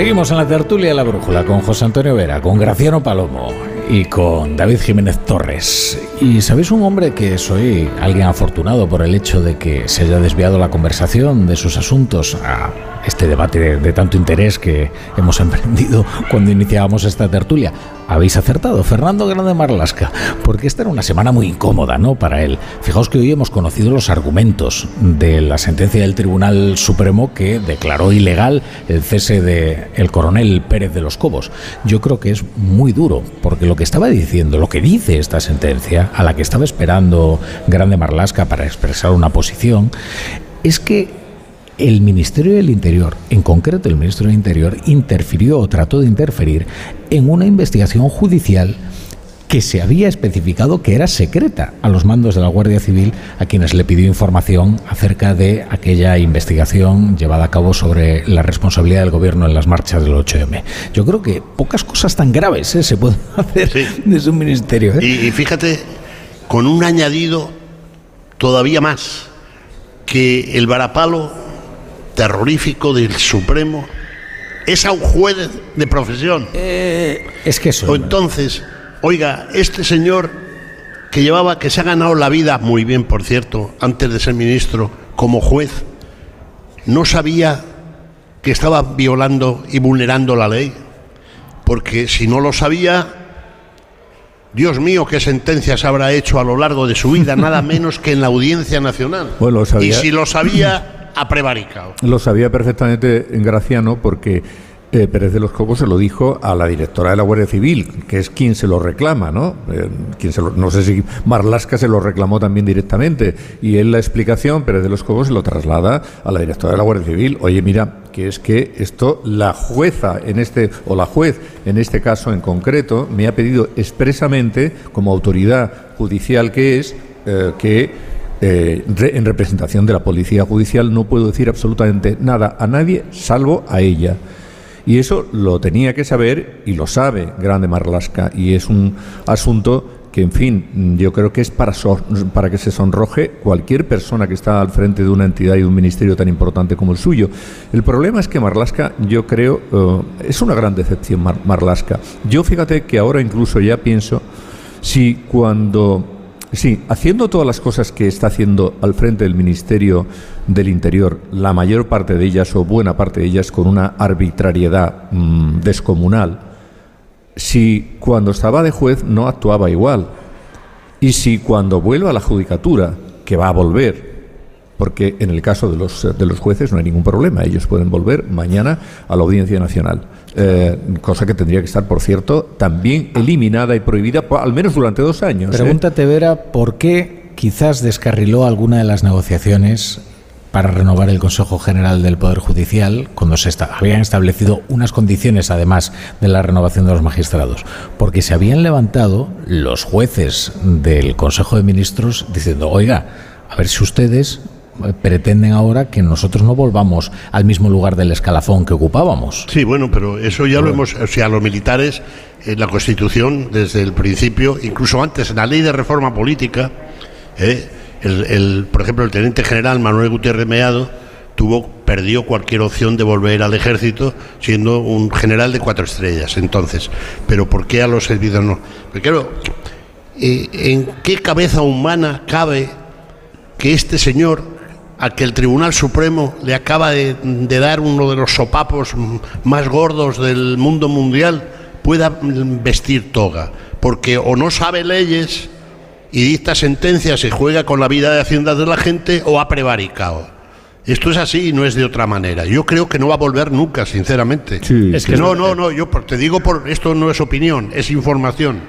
Seguimos en la tertulia La Brújula con José Antonio Vera, con Graciano Palomo y con David Jiménez Torres. Y sabéis un hombre que soy alguien afortunado por el hecho de que se haya desviado la conversación de sus asuntos a este debate de, tanto interés que hemos *laughs* emprendido cuando iniciábamos esta tertulia. Habéis acertado, Fernando Grande Marlasca, porque esta era una semana muy incómoda, ¿no? Para él. Fijaos que hoy hemos conocido los argumentos de la sentencia del Tribunal Supremo que declaró ilegal el cese de el coronel Pérez de los Cobos. Yo creo que es muy duro, porque lo que estaba diciendo, lo que dice esta sentencia, a la que estaba esperando Grande Marlasca para expresar una posición, es que el Ministerio del Interior, en concreto el Ministerio del Interior, interfirió o trató de interferir en una investigación judicial que se había especificado que era secreta a los mandos de la Guardia Civil, a quienes le pidió información acerca de aquella investigación llevada a cabo sobre la responsabilidad del gobierno en las marchas del 8M. Yo creo que pocas cosas tan graves ¿eh? se pueden *laughs* hacer desde un ministerio. ¿eh? Y, y fíjate, con un añadido todavía más, que el varapalo terrorífico del Supremo es a un juez de profesión. es que eso. O entonces, oiga, este señor que llevaba, que se ha ganado la vida, muy bien por cierto, antes de ser ministro, como juez, no sabía que estaba violando y vulnerando la ley. Porque si no lo sabía, Dios mío, qué sentencias habrá hecho a lo largo de su vida, *laughs* nada menos que en la Audiencia Nacional. Bueno, sabía. Y si lo sabía, *clears throat* Lo sabía perfectamente en Graciano porque eh, Pérez de los Cobos se lo dijo a la directora de la Guardia Civil, que es quien se lo reclama, ¿no? Eh, quien se lo- no sé si Marlasca se lo reclamó también directamente. Y él la explicación, Pérez de los Cobos se lo traslada a la directora de la Guardia Civil. Oye, mira, que es que esto, la jueza en este, o la juez en este caso en concreto, me ha pedido expresamente, como autoridad judicial que es, eh, que eh, en representación de la policía judicial no puedo decir absolutamente nada a nadie salvo a ella. Y eso lo tenía que saber y lo sabe Grande Marlasca y es un asunto que, en fin, yo creo que es para, so- para que se sonroje cualquier persona que está al frente de una entidad y de un ministerio tan importante como el suyo. El problema es que Marlasca, yo creo, eh, es una gran decepción Mar- Marlasca. Yo fíjate que ahora incluso ya pienso si cuando Sí, haciendo todas las cosas que está haciendo al frente del Ministerio del Interior, la mayor parte de ellas o buena parte de ellas con una arbitrariedad mm, descomunal, si cuando estaba de juez no actuaba igual y si cuando vuelva a la judicatura, que va a volver, porque en el caso de los, de los jueces no hay ningún problema, ellos pueden volver mañana a la Audiencia Nacional, eh, cosa que tendría que estar, por cierto, también eliminada y prohibida, al menos durante dos años. ¿eh? Pregúntate, Vera, ¿por qué quizás descarriló alguna de las negociaciones para renovar el Consejo General del Poder Judicial cuando se habían establecido unas condiciones además de la renovación de los magistrados, porque se habían levantado los jueces del Consejo de Ministros diciendo, oiga, a ver si ustedes eh, pretenden ahora que nosotros no volvamos al mismo lugar del escalafón que ocupábamos. Sí, bueno, pero eso ya lo hemos, o sea, los militares en la Constitución desde el principio, incluso antes en la Ley de Reforma Política, eh, el, el- por ejemplo, el teniente general Manuel Gutiérrez Meado tuvo perdió cualquier opción de volver al ejército siendo un general de cuatro estrellas. Entonces, pero ¿por qué a los servicios no? Porque claro, eh, ¿en qué cabeza humana cabe que este señor, al que el Tribunal Supremo le acaba de, de dar uno de los sopapos más gordos del mundo mundial, pueda vestir toga? Porque o no sabe leyes y dicta sentencias y juega con la vida de hacienda de la gente o ha prevaricado. Esto es así y no es de otra manera. Yo creo que no va a volver nunca, sinceramente. Es que no, no, no, yo te digo por esto no es opinión, es información.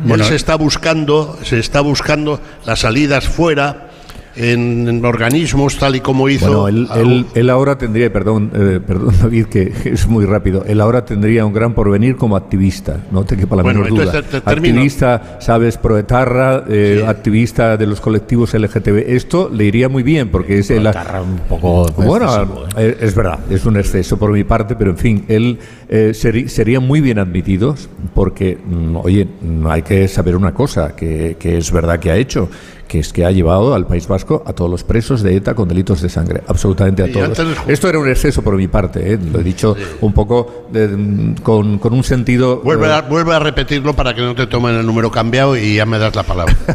Bueno, Él se está buscando, se está buscando las salidas fuera en, en organismos tal y como hizo. Bueno, él, a- él- él ahora tendría, perdón, eh, perdón *laughs* David, que es muy rápido, él ahora tendría un gran porvenir como activista, no te quepa la Bueno, menor duda. entonces te-. Activista, sabes, proetarra, eh, activista de los colectivos LGTB, esto le iría muy bien porque es el... un poco Bueno, excesivo, eh, es verdad, es un exceso por mi parte, pero en fin, él eh, seri- sería muy bien admitido porque, mm, oye, hay que saber una cosa, que, que es verdad que ha hecho, que es que ha llevado al País Vasco a todos los presos de ETA con delitos de sangre, absolutamente a todos. Esto era un exceso por mi parte, eh, lo he dicho un poco de- con, con un sentido... Vuelve eh, a, vuelve a repetirlo para que no te tomen el número cambiado y ya me das la palabra. *laughs*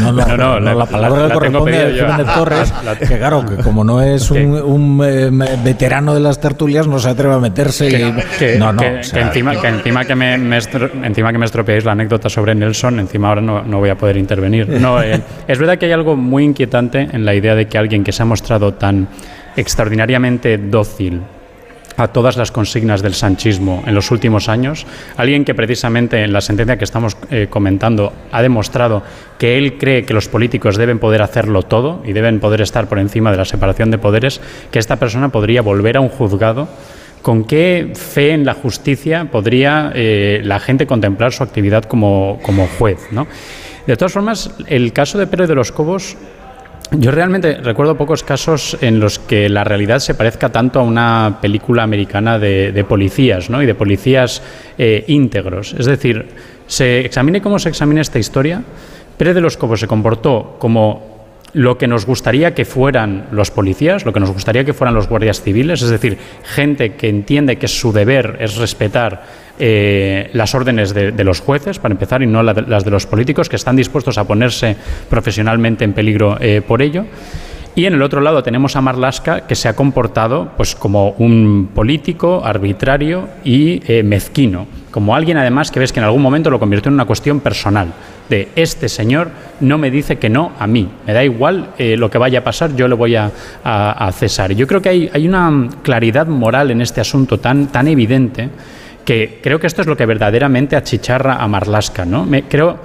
No, no, No, no, no, la- la, palabra la corresponde a. Jiménez *laughs* Torres, La- que claro, que como no es un, un, eh, veterano de las tertulias, no se atreve a meterse. que, y- que- no, no, que- o sea, que encima, que encima que me, me estro- encima que me estropeáis la anécdota sobre Nelson, encima ahora no, no voy a poder intervenir. No, eh, *laughs* es verdad que hay algo muy inquietante en la idea de que alguien que se ha mostrado tan extraordinariamente dócil a todas las consignas del sanchismo en los últimos años, alguien que precisamente en la sentencia que estamos eh, comentando ha demostrado que él cree que los políticos deben poder hacerlo todo y deben poder estar por encima de la separación de poderes, que esta persona podría volver a un juzgado ¿Con qué fe en la justicia podría eh, la gente contemplar su actividad como, como juez? ¿no? De todas formas, el caso de Pérez de los Cobos, yo realmente recuerdo pocos casos en los que la realidad se parezca tanto a una película americana de, de policías ¿no? y de policías eh, íntegros. Es decir, se examine cómo se examina esta historia, Pérez de los Cobos se comportó como lo que nos gustaría que fueran los policías, lo que nos gustaría que fueran los guardias civiles, es decir, gente que entiende que su deber es respetar eh, las órdenes de, los jueces, para empezar, y no la de- las de los políticos, que están dispuestos a ponerse profesionalmente en peligro eh, por ello. Y en el otro lado tenemos a Marlaska, que se ha comportado pues, como un político arbitrario y eh, mezquino, como alguien además que ves que en algún momento lo convirtió en una cuestión personal, de este señor no me dice que no a mí, me da igual lo que vaya a pasar, yo le voy a, a- cesar. Yo creo que hay, hay una claridad moral en este asunto tan, tan evidente que creo que esto es lo que verdaderamente achicharra a Marlaska. ¿no? Me, creo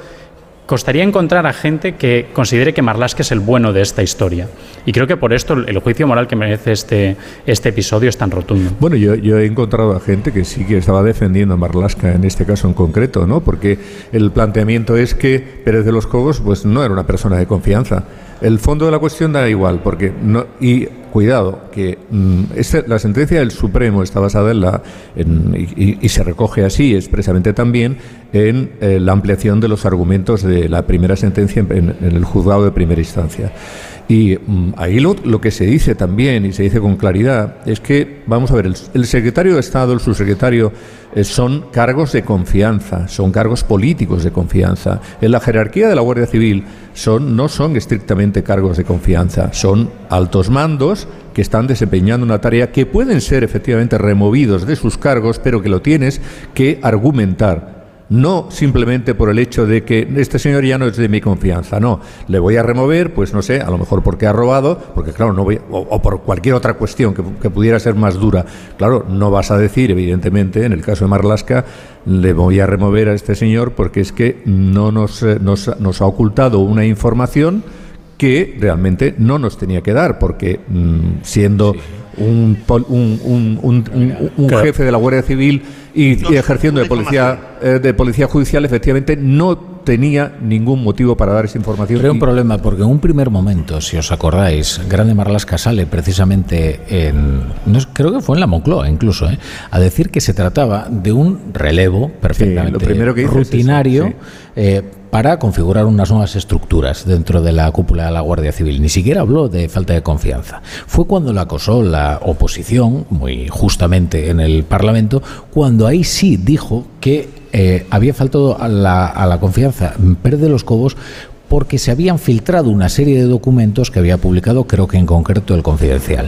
costaría encontrar a gente que considere que Marlaska es el bueno de esta historia. Y creo que por esto el juicio moral que merece este, este episodio es tan rotundo. Bueno, yo, yo he encontrado a gente que sí que estaba defendiendo a Marlaska en este caso en concreto, ¿no? Porque el planteamiento es que Pérez de los Cobos pues no era una persona de confianza. El fondo de la cuestión da igual, porque no y cuidado que mm, esta- la sentencia del Supremo está basada en la en- y, se recoge así expresamente también en eh, la ampliación de los argumentos de la primera sentencia en, en el juzgado de primera instancia. Y mm, ahí lo, que se dice también, y se dice con claridad, es que, vamos a ver, el, el secretario de Estado, el subsecretario, eh, son cargos de confianza, son cargos políticos de confianza. En la jerarquía de la Guardia Civil son, no son estrictamente cargos de confianza, son altos mandos que están desempeñando una tarea que pueden ser efectivamente removidos de sus cargos, pero que lo tienes que argumentar no simplemente por el hecho de que este señor ya no es de mi confianza, no, le voy a remover, pues no sé, a lo mejor porque ha robado, porque claro, no voy, o, por cualquier otra cuestión que, pudiera ser más dura. Claro, no vas a decir, evidentemente, en el caso de Marlaska, le voy a remover a este señor porque es que no nos, eh, nos, nos ha ocultado una información que realmente no nos tenía que dar, porque mm, siendo un, un- un- un- un jefe de la Guardia Civil y, y ejerciendo de policía, eh, de policía judicial, efectivamente no tenía ningún motivo para dar esa información. Pero un problema, porque en un primer momento, si os acordáis, Grande Marlasca sale precisamente en. no creo que fue en la Moncloa incluso, ¿eh? a decir que se trataba de un relevo perfectamente lo primero que dice es eso, rutinario. sí. eh, para configurar unas nuevas estructuras dentro de la cúpula de la Guardia Civil. Ni siquiera habló de falta de confianza. Fue cuando la acosó la oposición, muy justamente en el Parlamento, cuando ahí sí dijo que eh, había faltado a la, a la confianza Pérez los Cobos porque se habían filtrado una serie de documentos que había publicado, creo que en concreto el Confidencial,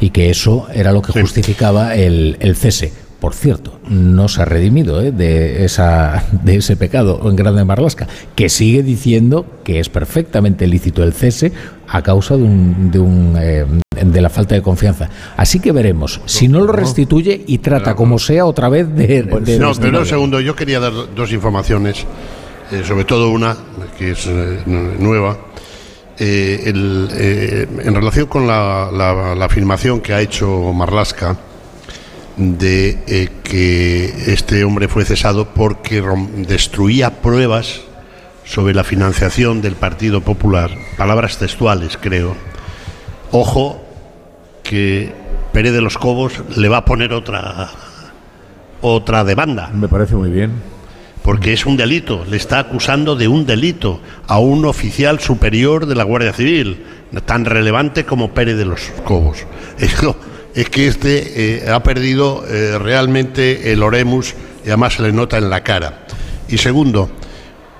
y que eso era lo que justificaba el, el cese. Por cierto, no se ha redimido ¿eh? de, esa, de ese pecado en Grande Marlasca, que sigue diciendo que es perfectamente lícito el cese a causa de, un, de, un, eh, de la falta de confianza. Así que veremos si no lo restituye y trata como sea otra vez de... de no, pero un segundo, yo quería dar dos informaciones, eh, sobre todo una que es nueva. El, en relación con la, la- la afirmación que ha hecho Marlasca de eh, que este hombre fue cesado porque destruía pruebas sobre la financiación del Partido Popular, palabras textuales creo. Ojo que Pérez de los Cobos le va a poner otra otra demanda. Me parece muy bien. Porque es un delito, le está acusando de un delito a un oficial superior de la Guardia Civil, tan relevante como Pérez de los Cobos. *laughs* Es, que- es que este eh, ha perdido eh, realmente el oremus y además se le nota en la cara. Y segundo,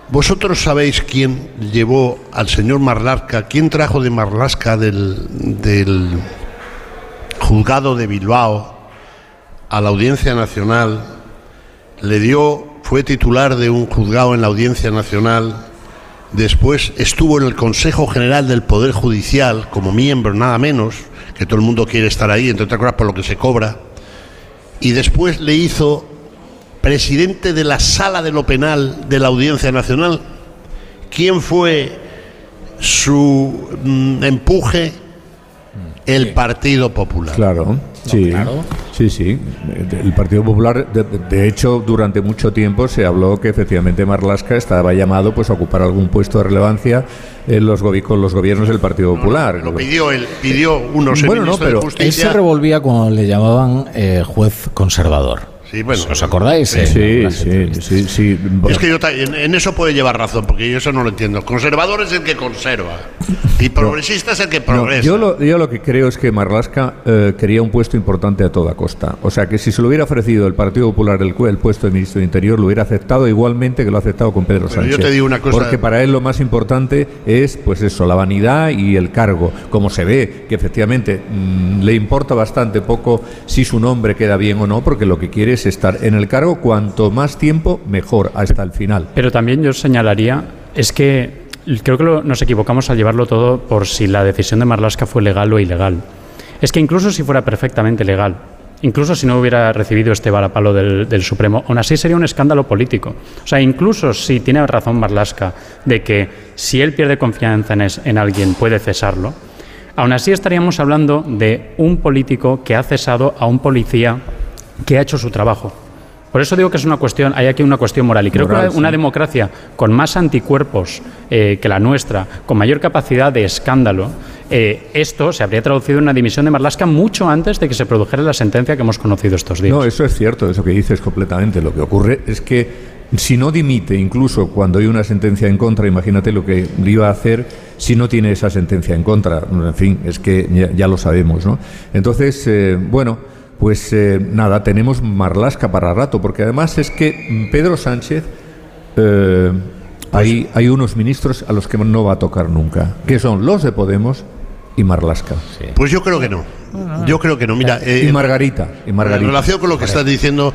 ¿vosotros sabéis quién llevó al señor Marlasca, quién trajo de Marlasca del, del juzgado de Bilbao a la Audiencia Nacional? le dio, fue titular de un juzgado en la Audiencia Nacional, después estuvo en el Consejo General del Poder Judicial como miembro, nada menos, que todo el mundo quiere estar ahí, entre otras cosas por lo que se cobra, y después le hizo presidente de la Sala de lo Penal de la Audiencia Nacional. ¿Quién fue su mm, empuje? El Partido Popular. Claro, sí, sí, sí. El Partido Popular, de, de hecho, durante mucho tiempo se habló que efectivamente Marlasca estaba llamado pues a ocupar algún puesto de relevancia en los gobi- con los gobiernos del Partido Popular. Lo pidió él, pidió unos Bueno, no, de pero Él se revolvía cuando le llamaban eh, juez conservador. Sí, bueno. ¿Os acordáis? Sí, sí, sí, sí. Es que yo en, en eso puede llevar razón, porque yo eso no lo entiendo. Conservador es el que conserva y progresista es el que No, progresa. yo, lo, yo lo que creo es que Marlasca eh, quería un puesto importante a toda costa. O sea, que si se lo hubiera ofrecido el Partido Popular el, el puesto de ministro de Interior, lo hubiera aceptado igualmente que lo ha aceptado con Pedro Pero yo Sánchez. te digo una cosa- Porque para él lo más importante es, pues eso, la vanidad y el cargo. Como se ve que efectivamente mm, le importa bastante poco si su nombre queda bien o no, porque lo que quiere es estar en el cargo cuanto más tiempo, mejor, hasta el final. Pero también yo señalaría, es que creo que nos equivocamos al llevarlo todo por si la decisión de Marlaska fue legal o ilegal. Es que incluso si fuera perfectamente legal, incluso si no hubiera recibido este varapalo del, Supremo, aún así sería un escándalo político. O sea, incluso si tiene razón Marlaska de que si él pierde confianza en, en alguien puede cesarlo, aún así estaríamos hablando de un político que ha cesado a un policía que ha hecho su trabajo. Por eso digo que es una cuestión, hay aquí una cuestión moral. Y creo Moral, que una, una sí. democracia con más anticuerpos eh, que la nuestra, con mayor capacidad de escándalo, eh, esto se habría traducido en una dimisión de Marlaska mucho antes de que se produjera la sentencia que hemos conocido estos días. No, eso es cierto, eso que dices completamente. Lo que ocurre es que si no dimite, incluso cuando hay una sentencia en contra, imagínate lo que iba a hacer si no tiene esa sentencia en contra. En fin, es que ya, ya lo sabemos, ¿no? Entonces, eh, bueno, pues eh, nada, tenemos Marlasca para rato, porque además es que Pedro Sánchez. eh, hay, hay unos ministros a los que no va a tocar nunca, que son los de Podemos y Marlasca. Pues yo creo que no. Yo creo que no. Mira, eh, y Margarita. Y Margarita. En relación con lo que estás diciendo,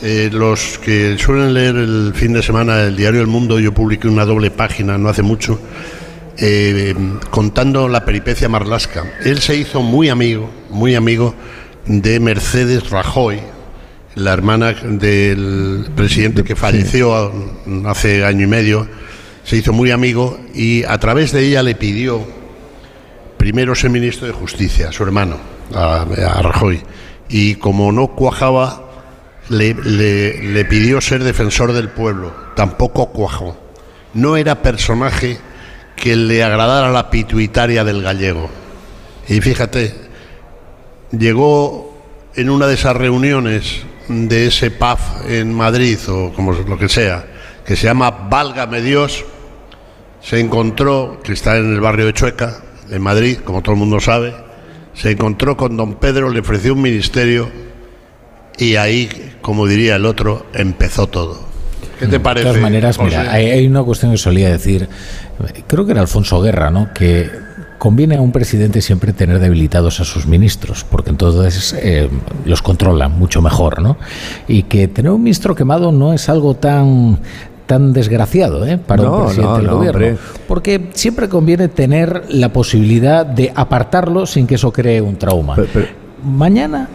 eh, los que suelen leer el fin de semana el diario El Mundo, yo publiqué una doble página no hace mucho, eh, contando la peripecia Marlasca. Él se hizo muy amigo, muy amigo de Mercedes Rajoy, la hermana del presidente que falleció hace año y medio. Se hizo muy amigo y a través de ella le pidió primero ser ministro de Justicia, su hermano, a, a Rajoy. Y como no cuajaba, le, le- le pidió ser defensor del pueblo. Tampoco cuajó. No era personaje que le agradara la pituitaria del gallego. Y fíjate, llegó en una de esas reuniones de ese pub en Madrid o como lo que sea, que se llama Válgame Dios, se encontró, que está en el barrio de Chueca, en Madrid, como todo el mundo sabe, se encontró con don Pedro, le ofreció un ministerio y ahí, como diría el otro, empezó todo. ¿Qué te parece? De todas maneras, José? mira, hay, hay una cuestión que solía decir, creo que era Alfonso Guerra, ¿no? Que conviene a un presidente siempre tener debilitados a sus ministros, porque entonces eh, los controla mucho mejor, ¿no? Y que tener un ministro quemado no es algo tan tan desgraciado ¿eh? para No, un presidente no, del no, gobierno. hombre. Porque siempre conviene tener la posibilidad de apartarlo sin que eso cree un trauma. Mañana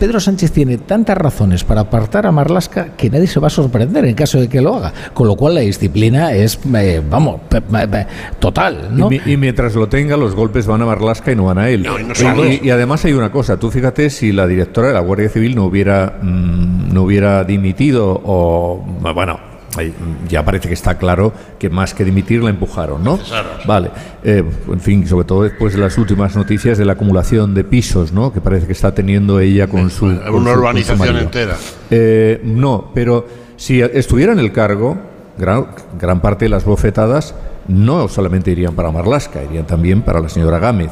Pedro Sánchez tiene tantas razones para apartar a Marlasca que nadie se va a sorprender en caso de que lo haga. Con lo cual la disciplina es, eh, vamos, pe- pe- pe- total, ¿no? Y, mi- y mientras lo tenga, los golpes van a Marlasca y no van a él. y no solo y, eso. y además hay una cosa, tú fíjate si la directora de la Guardia Civil no hubiera, mm, no hubiera dimitido o, bueno, ya parece que está claro que más que dimitir la empujaron, ¿no? Vale, Eh, en fin, sobre todo después de las últimas noticias de la acumulación de pisos, ¿no? Que parece que está teniendo ella con su... con su- con Una su urbanización entera. Eh, no, pero si estuviera en el cargo, gran, gran parte de las bofetadas no solamente irían para Marlasca, irían también para la señora Gámez,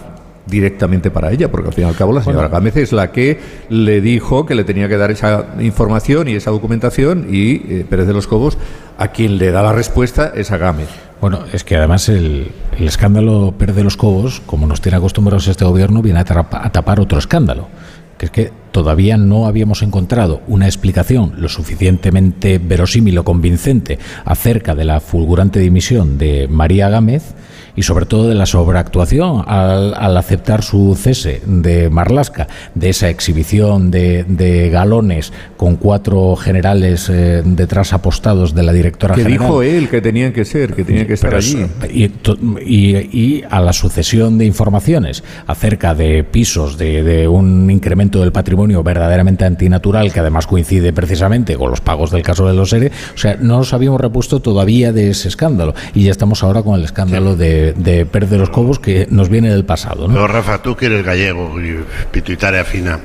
directamente para ella, porque al fin y al cabo la señora Gámez es la que le dijo que le tenía que dar esa información y esa documentación y eh, Pérez de los Cobos a quien le da la respuesta es a Gámez. Bueno, es que además el, el escándalo Pérez de los Cobos, como nos tiene acostumbrados este gobierno, viene a, trapa- a tapar otro escándalo, que es que todavía no habíamos encontrado una explicación lo suficientemente verosímil o convincente acerca de la fulgurante dimisión de María Gámez y sobre todo de la sobreactuación al, al aceptar su cese de Marlasca, de esa exhibición de, de galones con cuatro generales eh, detrás apostados de la directora Que general. dijo él que tenían que ser, que tenían que estar Pero allí. eso- Y, y- y a la sucesión de informaciones acerca de pisos, de, de un incremento del patrimonio verdaderamente antinatural, que además coincide precisamente con los pagos del caso de los ERE, o sea, no nos habíamos repuesto todavía de ese escándalo. Y ya estamos ahora con el escándalo de, de Pérez de los Cobos, que nos viene del pasado. ¿no? Pero Rafa, tú que eres gallego y pituitaria fina,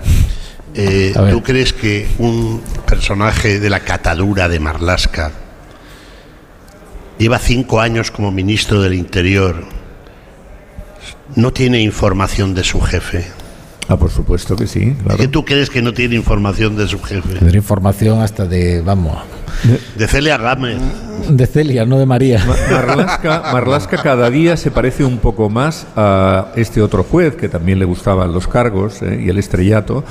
eh. ¿tú crees que un personaje de la catadura de Marlasca lleva cinco años como ministro del Interior, no tiene información de su jefe? Ah, por supuesto que sí, claro. ¿Qué tú crees que no tiene información de su jefe? Tendré información hasta de, vamos, De Celia Gámez. de Celia, no de María. Marlasca, Marlasca cada día se parece un poco más a este otro juez que también le gustaban los cargos eh, y el estrellato,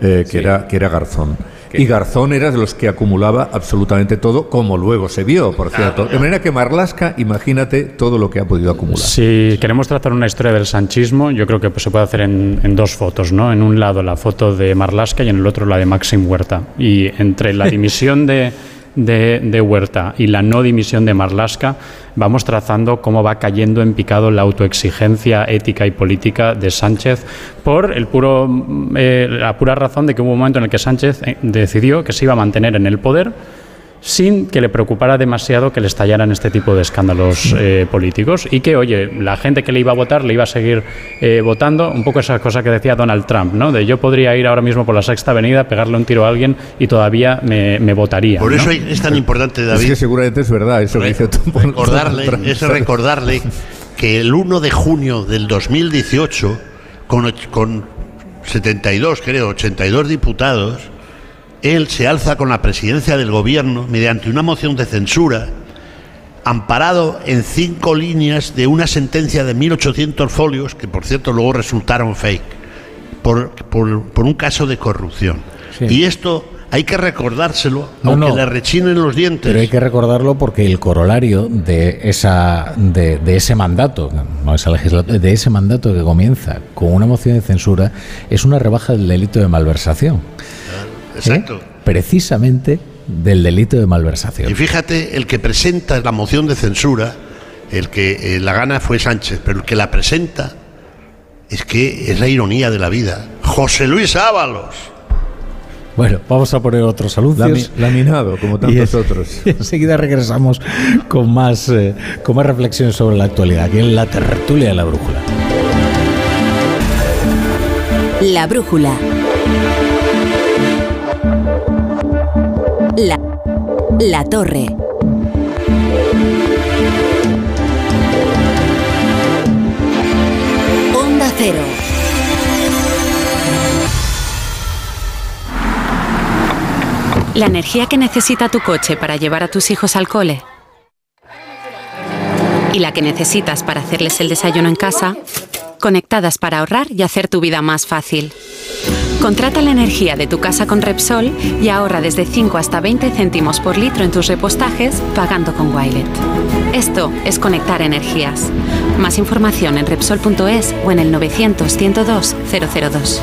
eh, que, era, que era Garzón. Y Garzón era de los que acumulaba absolutamente todo, como luego se vio, por cierto. De manera que Marlasca, imagínate todo lo que ha podido acumular. Si queremos trazar una historia del sanchismo, yo creo que pues, se puede hacer en, en dos fotos, ¿no? En un lado la foto de Marlasca y en el otro la de Maxim Huerta. Y entre la *laughs* dimisión de, de, Huerta y la no dimisión de Marlasca, vamos trazando cómo va cayendo en picado la autoexigencia ética y política de Sánchez por el puro, eh, la pura razón de que hubo un momento en el que Sánchez eh, decidió que se iba a mantener en el poder sin que le preocupara demasiado que le estallaran este tipo de escándalos eh, políticos y que, oye, la gente que le iba a votar le iba a seguir eh, votando, un poco esa cosa que decía Donald Trump, ¿no? De yo podría ir ahora mismo por la sexta avenida, pegarle un tiro a alguien y todavía me, me votaría. Por ¿no? eso es tan importante, Es David, que seguramente es verdad eso que dice tú. recordarle, *laughs* es recordarle que el 1 de junio del 2018, con, con 72, creo, 82 diputados, él se alza con la presidencia del gobierno mediante una moción de censura, amparado en cinco líneas de una sentencia de 1.800 folios, que por cierto luego resultaron fake, por, por- por un caso de corrupción. Sí. Y esto hay que recordárselo, No, aunque no. le rechinen los dientes. Pero hay que recordarlo porque el corolario de esa de, de ese mandato, no esa legislatura, de ese mandato que comienza con una moción de censura es una rebaja del delito de malversación. Exacto. Precisamente del delito de malversación. Y fíjate, el que presenta la moción de censura, el que eh, la gana fue Sánchez, pero el que la presenta Es que es la ironía de la vida. José Luis Ábalos. Bueno, vamos a poner otros anuncios. laminado, como tantos otros. *laughs* Y enseguida regresamos con más, eh, con más reflexiones sobre la actualidad, aquí en la tertulia de la brújula. La brújula. La, la torre. Onda cero. La energía que necesita tu coche para llevar a tus hijos al cole y la que necesitas para hacerles el desayuno en casa, conectadas para ahorrar y hacer tu vida más fácil. Contrata la energía de tu casa con Repsol y ahorra desde 5 hasta 20 céntimos por litro en tus repostajes pagando con Wilet. Esto es conectar energías. Más información en Repsol.es o en el 900 102 002.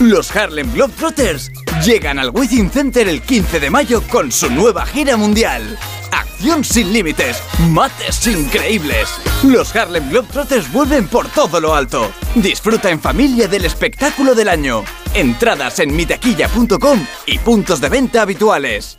Los Harlem Globetrotters llegan al Within Center el 15 de mayo con su nueva gira mundial. Acción sin límites, mates increíbles. Los Harlem Globetrotters vuelven por todo lo alto. Disfruta en familia del espectáculo del año. Entradas en mitaquilla.com y puntos de venta habituales.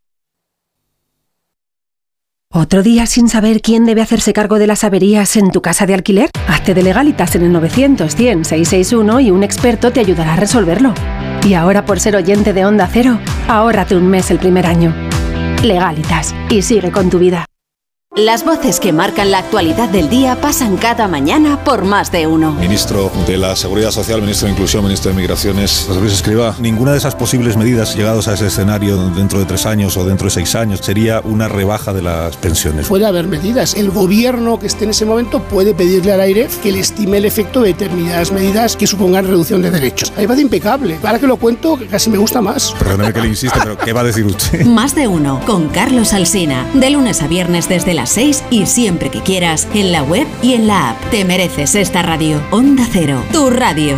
¿Otro día sin saber quién debe hacerse cargo de las averías en tu casa de alquiler? Hazte de legalitas en el 900 100 661 y un experto te ayudará a resolverlo. Y ahora por ser oyente de Onda Cero, ahórrate un mes el primer año. Legalitas y sigue con tu vida. Las voces que marcan la actualidad del día pasan cada mañana por más de uno. Ministro de la Seguridad Social, Ministro de Inclusión, Ministro de Migraciones, José Luis Escriba, ninguna de esas posibles medidas llegados a ese escenario dentro de tres años o dentro de seis años sería una rebaja de las pensiones. Puede haber medidas. El gobierno que esté en ese momento puede pedirle al aire que le estime el efecto de determinadas medidas que supongan reducción de derechos. Ahí va de impecable. Para que lo cuento, casi me gusta más. Perdóneme que le insiste, pero ¿qué va a decir usted? Más de uno, con Carlos Alsina. De lunes a viernes desde la 6 y siempre que quieras en la web y en la app. Te mereces esta radio. Onda Cero, tu radio.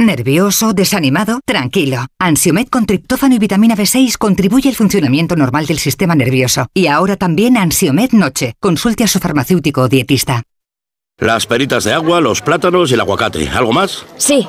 ¿Nervioso? ¿Desanimado? Tranquilo. Ansiomed con triptófano y vitamina B6 contribuye al funcionamiento normal del sistema nervioso. Y ahora también Ansiomed Noche. Consulte a su farmacéutico o dietista. Las peritas de agua, los plátanos y el aguacate. ¿Algo más? Sí,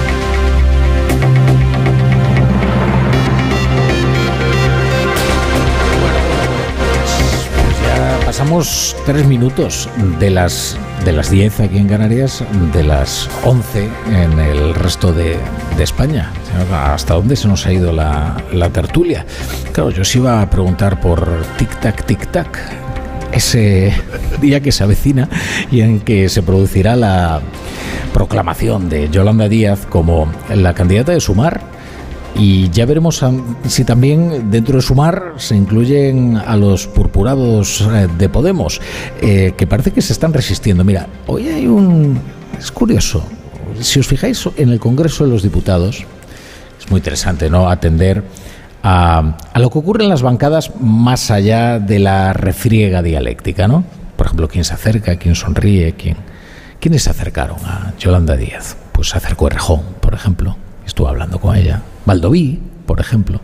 Pasamos tres minutos de las, de las 10 aquí en Canarias, de las 11 en el resto de, España. ¿Hasta dónde se nos ha ido la, la tertulia? Claro, yo os iba a preguntar por tic-tac, tic-tac. Ese día que se avecina y en que se producirá la proclamación de Yolanda Díaz como la candidata de Sumar y ya veremos si también dentro de Sumar se incluyen a los purpurados eh, de Podemos, eh, que parece que se están resistiendo. Mira, hoy hay un... Es curioso, si os fijáis en el Congreso de los Diputados, es muy interesante, ¿no? Atender a, a lo que ocurre en las bancadas más allá de la refriega dialéctica, ¿no? Por ejemplo, quién se acerca, quién sonríe, quién... ¿Quiénes se acercaron a Yolanda Díaz? Pues se acercó Errejón, por ejemplo. Estuvo hablando con ella. Valdoví, por ejemplo.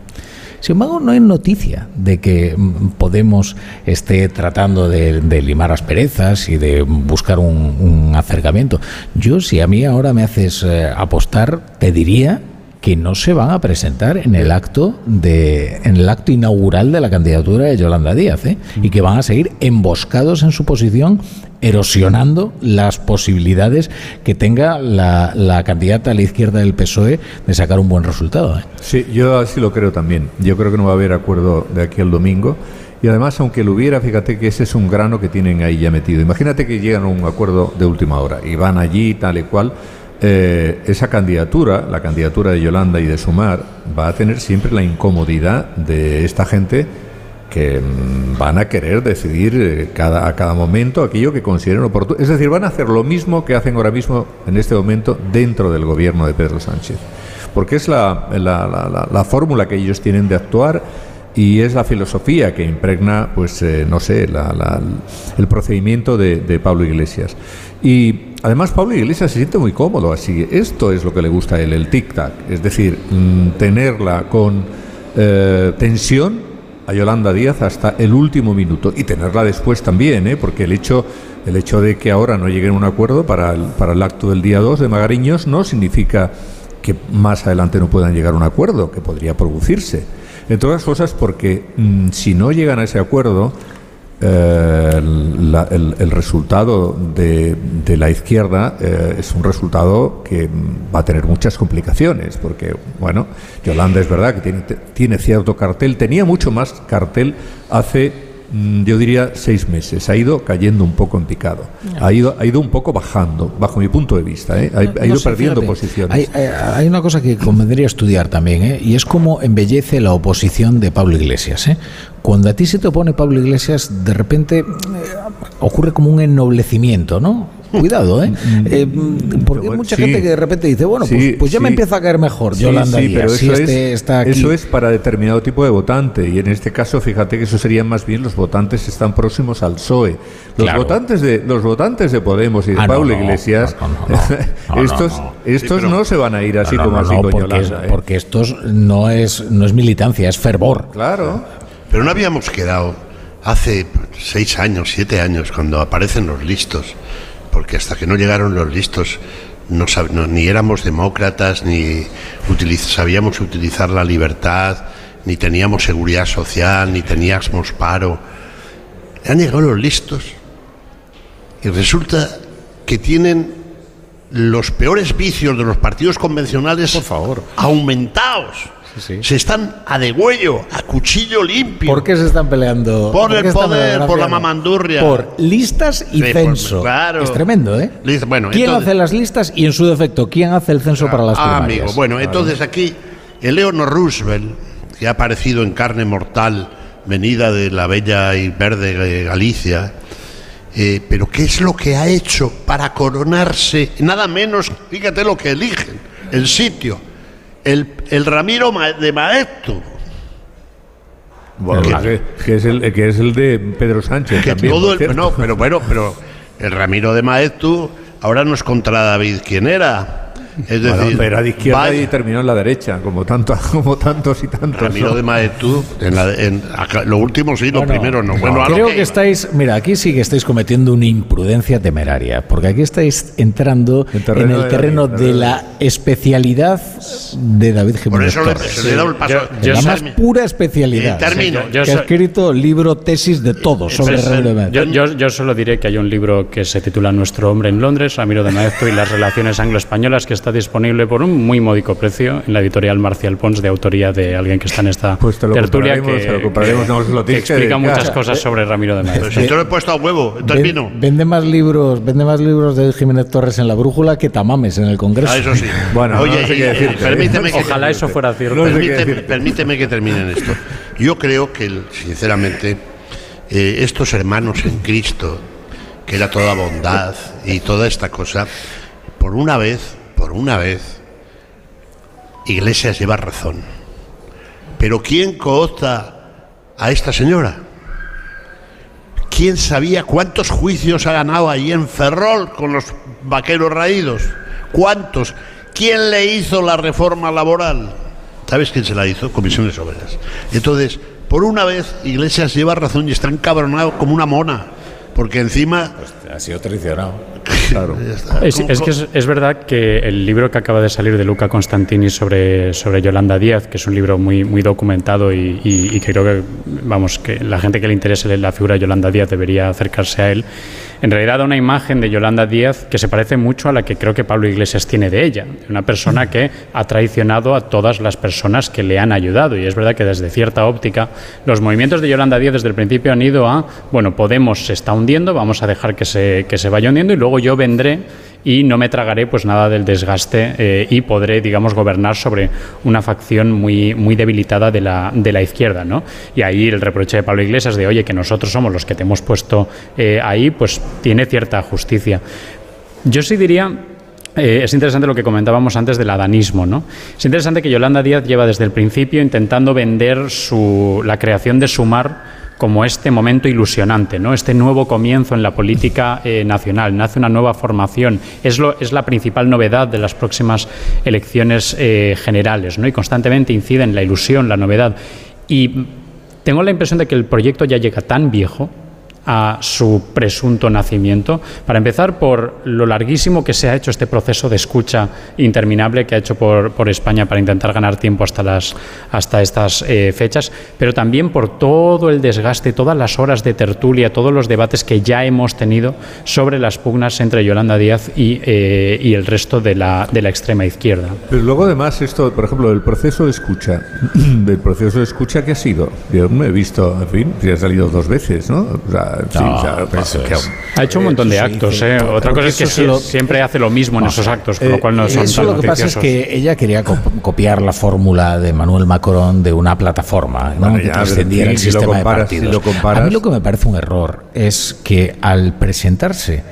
Sin embargo, no hay noticia de que mm, Podemos esté tratando de, de limar asperezas y de buscar un, un, acercamiento. Yo, si a mí ahora me haces eh, apostar, te diría que no se van a presentar en el acto de en el acto inaugural de la candidatura de Yolanda Díaz ¿eh? y que van a seguir emboscados en su posición erosionando las posibilidades que tenga la, la, candidata a la izquierda del PSOE de sacar un buen resultado. ¿eh? Sí, yo así lo creo también. Yo creo que no va a haber acuerdo de aquí al domingo. Y además, aunque lo hubiera, fíjate que ese es un grano que tienen ahí ya metido. Imagínate que llegan a un acuerdo de última hora y van allí tal y cual. Eh, esa candidatura, la candidatura de Yolanda y de Sumar, va a tener siempre la incomodidad de esta gente que mm, van a querer decidir eh, cada, a cada momento aquello que consideren oportuno. Es decir, van a hacer lo mismo que hacen ahora mismo en este momento dentro del gobierno de Pedro Sánchez. Porque es la, la, la, la fórmula que ellos tienen de actuar y es la filosofía que impregna, pues, eh, no sé, el procedimiento de, de Pablo Iglesias. Y además Pablo Iglesias se siente muy cómodo así. Esto es lo que le gusta a él, el tic-tac. Es decir, mmm, tenerla con eh, tensión a Yolanda Díaz hasta el último minuto y tenerla después también, ¿eh? porque el hecho, el hecho de que ahora no lleguen a un acuerdo para el, para el acto del día 2 de Magariños no significa que más adelante no puedan llegar a un acuerdo, que podría producirse. Entre otras cosas porque mmm, si no llegan a ese acuerdo, eh, la- el, resultado de, de la izquierda eh, es un resultado que va a tener muchas complicaciones, porque, bueno, Yolanda es verdad que tiene, tiene cierto cartel, tenía mucho más cartel hace, yo diría, seis meses, ha ido cayendo un poco en picado, ha ido, ha ido un poco bajando, bajo mi punto de vista, ¿eh? ha, ha ido No sé, perdiendo fíjate, posiciones. Hay, hay- hay una cosa que convendría estudiar también, ¿eh? y es cómo embellece la oposición de Pablo Iglesias. ¿eh? Cuando a ti se te opone Pablo Iglesias, de repente eh, ocurre como un ennoblecimiento, ¿no? Cuidado, ¿eh? Eh, porque hay mucha sí. gente que de repente dice, bueno, pues, Sí, pues ya me empieza a caer mejor Sí, Yolanda sí, Díaz, pero eso, este es, está aquí. eso es para determinado tipo de votante y en este caso fíjate que eso serían más bien los votantes que están próximos al PSOE. Los Claro. votantes de los votantes de Podemos y de Ah, Pablo no, Iglesias, no, no, no, no, *laughs* estos no, no. estos no se van a ir así como no, así no, con porque, Yolanda, ¿eh? porque estos no es, no es militancia, es fervor. Claro. Pero no habíamos quedado hace seis años, siete años, cuando aparecen los listos, porque hasta que no llegaron los listos no, sab- no- ni éramos demócratas, ni utiliz- sabíamos utilizar la libertad, ni teníamos seguridad social, ni teníamos paro. Han llegado los listos y resulta que tienen los peores vicios de los partidos convencionales Por favor. aumentados. Se están a degüello, a cuchillo limpio. ¿Por qué se están peleando? Por el poder, por la mamandurria. Por listas y Sí, por- censo. claro. Es tremendo, ¿eh? Lista- bueno, ¿Quién entonces- hace las listas y en su defecto quién hace el censo para las Ah, primarias? amigo. Bueno, entonces aquí Eleanor Roosevelt, que ha aparecido en carne mortal, venida de la bella y verde Galicia, eh, pero ¿qué es lo que ha hecho para coronarse? Nada menos, fíjate lo que eligen, el sitio, el, el Ramiro de Maeztu. Bueno, que, que es el que es el de Pedro Sánchez Que también, todo el- no, pero bueno, pero el Ramiro de Maeztu ahora no es contra David quien era. Es Bueno, decir, era de izquierda vaya- y terminó en la derecha, como tanto, *laughs* como tantos y tantos. Ramiro de Maeztu, en la- en- acá- lo último sí, lo Bueno, primero no. Bueno, creo que que estáis, mira, aquí sí que estáis cometiendo una imprudencia temeraria, porque aquí estáis entrando en, terreno el de terreno David, de la especialidad de David Jiménez eso le- Torres. se le da el paso. De Yo- la yo más soy- pura especialidad. Eh, termino. que Yo ha soy- escrito libro, tesis de todo sobre Pues, Ramiro de Maeztu. yo, yo, yo solo diré que hay un libro que se titula Nuestro hombre en Londres, Ramiro de Maeztu y las relaciones anglo-españolas, que está disponible por un muy módico precio en la editorial Marcial Pons, de autoría de alguien que está en esta Pues te lo tertulia, compraremos, que, te lo compraremos, no, se lo que tienes que explica muchas cosas sobre Ramiro de Maeztu. Pero si te lo he puesto a huevo, termino. Vende más libros, vende más libros de Jiménez Torres en la brújula que Tamames en el Congreso. Ah, eso sí. *laughs* Bueno, Oye, no sé y- qué decirte, ¿eh? permíteme que Ojalá eso fuera cierto. No permíteme, permíteme que termine en esto. Yo creo que, el- sinceramente, eh, estos hermanos en Cristo, que era toda bondad y toda esta cosa, por una vez, por una vez, Iglesias lleva razón. Pero ¿quién coopta a esta señora? ¿Quién sabía cuántos juicios ha ganado ahí en Ferrol con los vaqueros raídos? ¿Cuántos? ¿Quién le hizo la reforma laboral? ¿Sabes quién se la hizo? Comisiones Obreras. Entonces, por una vez, Iglesias lleva razón y está encabronado como una mona. Porque encima... Ha sido traicionado. Claro. Es, ¿Cómo- es que es, es verdad que el libro que acaba de salir de Luca Constantini sobre, sobre Yolanda Díaz, que es un libro muy, muy documentado y, y- y que creo que, vamos, que la gente que le interese la figura de Yolanda Díaz debería acercarse a él, en realidad da una imagen de Yolanda Díaz que se parece mucho a la que creo que Pablo Iglesias tiene de ella, de una persona que ha traicionado a todas las personas que le han ayudado. Y es verdad que desde cierta óptica los movimientos de Yolanda Díaz desde el principio han ido a, bueno, Podemos se está hundiendo, vamos a dejar que se, que se vaya hundiendo y luego yo vendré y no me tragaré pues nada del desgaste eh, y podré, digamos, gobernar sobre una facción muy, muy debilitada de la, de la izquierda, ¿no? Y ahí el reproche de Pablo Iglesias de, oye, que nosotros somos los que te hemos puesto eh, ahí, pues tiene cierta justicia. Yo sí diría eh, es interesante lo que comentábamos antes del adanismo. ¿no? Es interesante que Yolanda Díaz lleva desde el principio intentando vender su, la creación de Sumar como este momento ilusionante, ¿no? este nuevo comienzo en la política eh, nacional. Nace una nueva formación. Es, lo, es la principal novedad de las próximas elecciones eh, generales ¿no? y constantemente incide en la ilusión, la novedad. Y tengo la impresión de que el proyecto ya llega tan viejo a su presunto nacimiento. Para empezar, por lo larguísimo que se ha hecho este proceso de escucha interminable que ha hecho por, por España para intentar ganar tiempo hasta, las, hasta estas eh, fechas, pero también por todo el desgaste, todas las horas de tertulia, todos los debates que ya hemos tenido sobre las pugnas entre Yolanda Díaz y, eh, y el resto de la, de la extrema izquierda. Pero luego además esto, por ejemplo, el proceso de escucha, *clears throat* del proceso de escucha que ha sido, yo me he visto, en fin, si ha salido dos veces, ¿no? No, que- es. Ha hecho un montón de actos, ¿eh? Otra cosa es que lo- siempre hace lo mismo en esos actos, con lo cual no son Eso tan lo que pasa es que ella quería co- copiar la fórmula de Manuel Macron de una plataforma ¿no? Bueno, que trascendiera el si lo sistema comparas- de partidos. si lo comparas- A mí lo que me parece un error es que al presentarse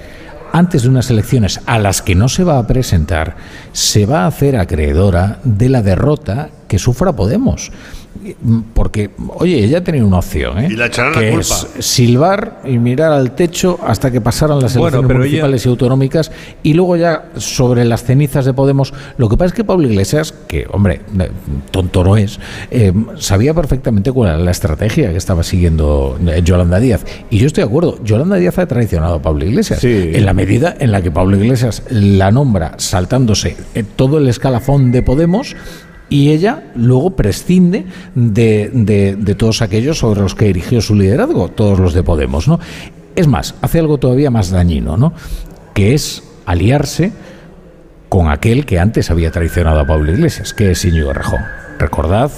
antes de unas elecciones a las que no se va a presentar, se va a hacer acreedora de la derrota que sufra Podemos. Porque, oye, ella tenía una opción, ¿eh? Y la echarán la que culpa. es silbar y mirar al techo hasta que pasaran las Bueno, elecciones ella- municipales y autonómicas y luego ya sobre las cenizas de Podemos. Lo que pasa es que Pablo Iglesias, que hombre, eh, tonto no es, eh, sabía perfectamente cuál era la estrategia que estaba siguiendo eh, Yolanda Díaz. Y yo estoy de acuerdo, Yolanda Díaz ha traicionado a Pablo Iglesias. En la medida en la que Pablo Iglesias la nombra saltándose todo el escalafón de Podemos. Y ella luego prescinde de, todos aquellos sobre los que erigió su liderazgo, todos los de Podemos, ¿no? Es más, hace algo todavía más dañino, ¿no? Que es aliarse con aquel que antes había traicionado a Pablo Iglesias, que es Íñigo Rejón. Recordad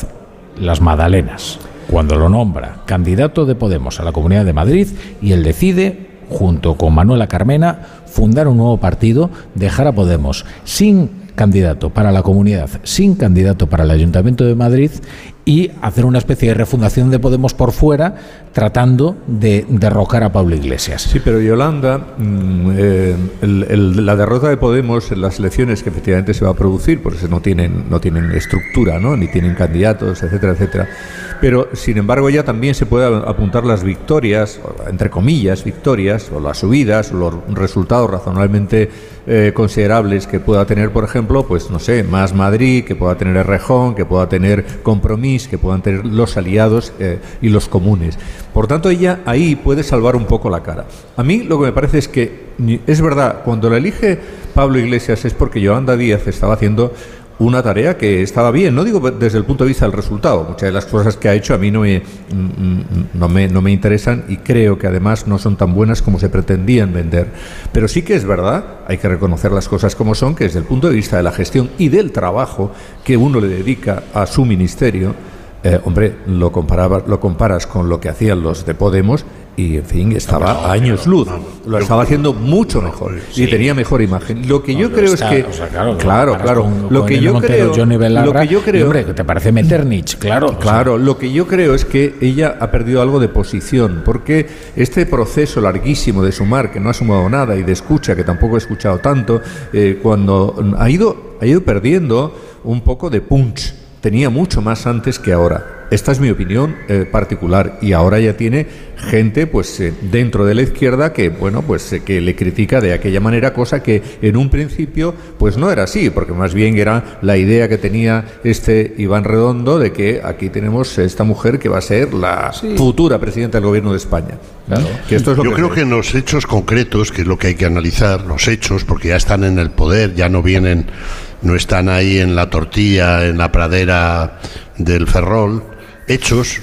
las Madalenas, cuando lo nombra candidato de Podemos a la Comunidad de Madrid y él decide, junto con Manuela Carmena, fundar un nuevo partido, dejar a Podemos sin candidato para la comunidad, sin candidato para el Ayuntamiento de Madrid y hacer una especie de refundación de Podemos por fuera, tratando de derrocar a Pablo Iglesias. Sí, pero Yolanda, mm, eh, la derrota de Podemos en las elecciones que efectivamente se va a producir, porque no tienen, no tienen estructura, ¿no? ni tienen candidatos, etcétera, etcétera. Pero, sin embargo, ya también se puede apuntar las victorias, entre comillas, victorias, o las subidas, o los resultados razonablemente eh, considerables que pueda tener, por ejemplo, pues no sé, más Madrid, que pueda tener Rejón, que pueda tener Compromís, que puedan tener los aliados eh, y los comunes. Por tanto, ella ahí puede salvar un poco la cara. A mí lo que me parece es que es verdad, cuando la elige Pablo Iglesias es porque Yolanda Díaz estaba haciendo una tarea que estaba bien, no digo desde el punto de vista del resultado, muchas de las cosas que ha hecho a mí no me, mm, mm, no me, no me interesan y creo que además no son tan buenas como se pretendían vender. Pero sí que es verdad, hay que reconocer las cosas como son, que desde el punto de vista de la gestión y del trabajo que uno le dedica a su ministerio, eh, hombre, lo, comparaba, lo comparas con lo que hacían los de Podemos y, en fin, estaba a años luz. Lo estaba haciendo mucho mejor y tenía mejor imagen. Lo que yo creo es que... o sea, claro, claro, comparas claro. con- Lo con que yo Montero, creo... Belarra, lo que yo creo... hombre, te parece Metternich, claro. o sea, Claro, lo que yo creo es que ella ha perdido algo de posición, porque este proceso larguísimo de sumar, que no ha sumado nada, y de escucha, que tampoco he escuchado tanto, eh, cuando ha ido, ha ido perdiendo un poco de punch. Tenía mucho más antes que ahora. Esta es mi opinión eh, particular y ahora ya tiene gente pues eh, dentro de la izquierda que bueno pues eh, que le critica de aquella manera cosa que en un principio pues no era así porque más bien era la idea que tenía este Iván Redondo de que aquí tenemos esta mujer que va a ser la futura presidenta del gobierno de España. Que esto es lo Yo que creo que en los hechos concretos, que es lo que hay que analizar, los hechos, porque ya están en el poder, ya no vienen, no están ahí en la tortilla, en la pradera del Ferrol, hechos.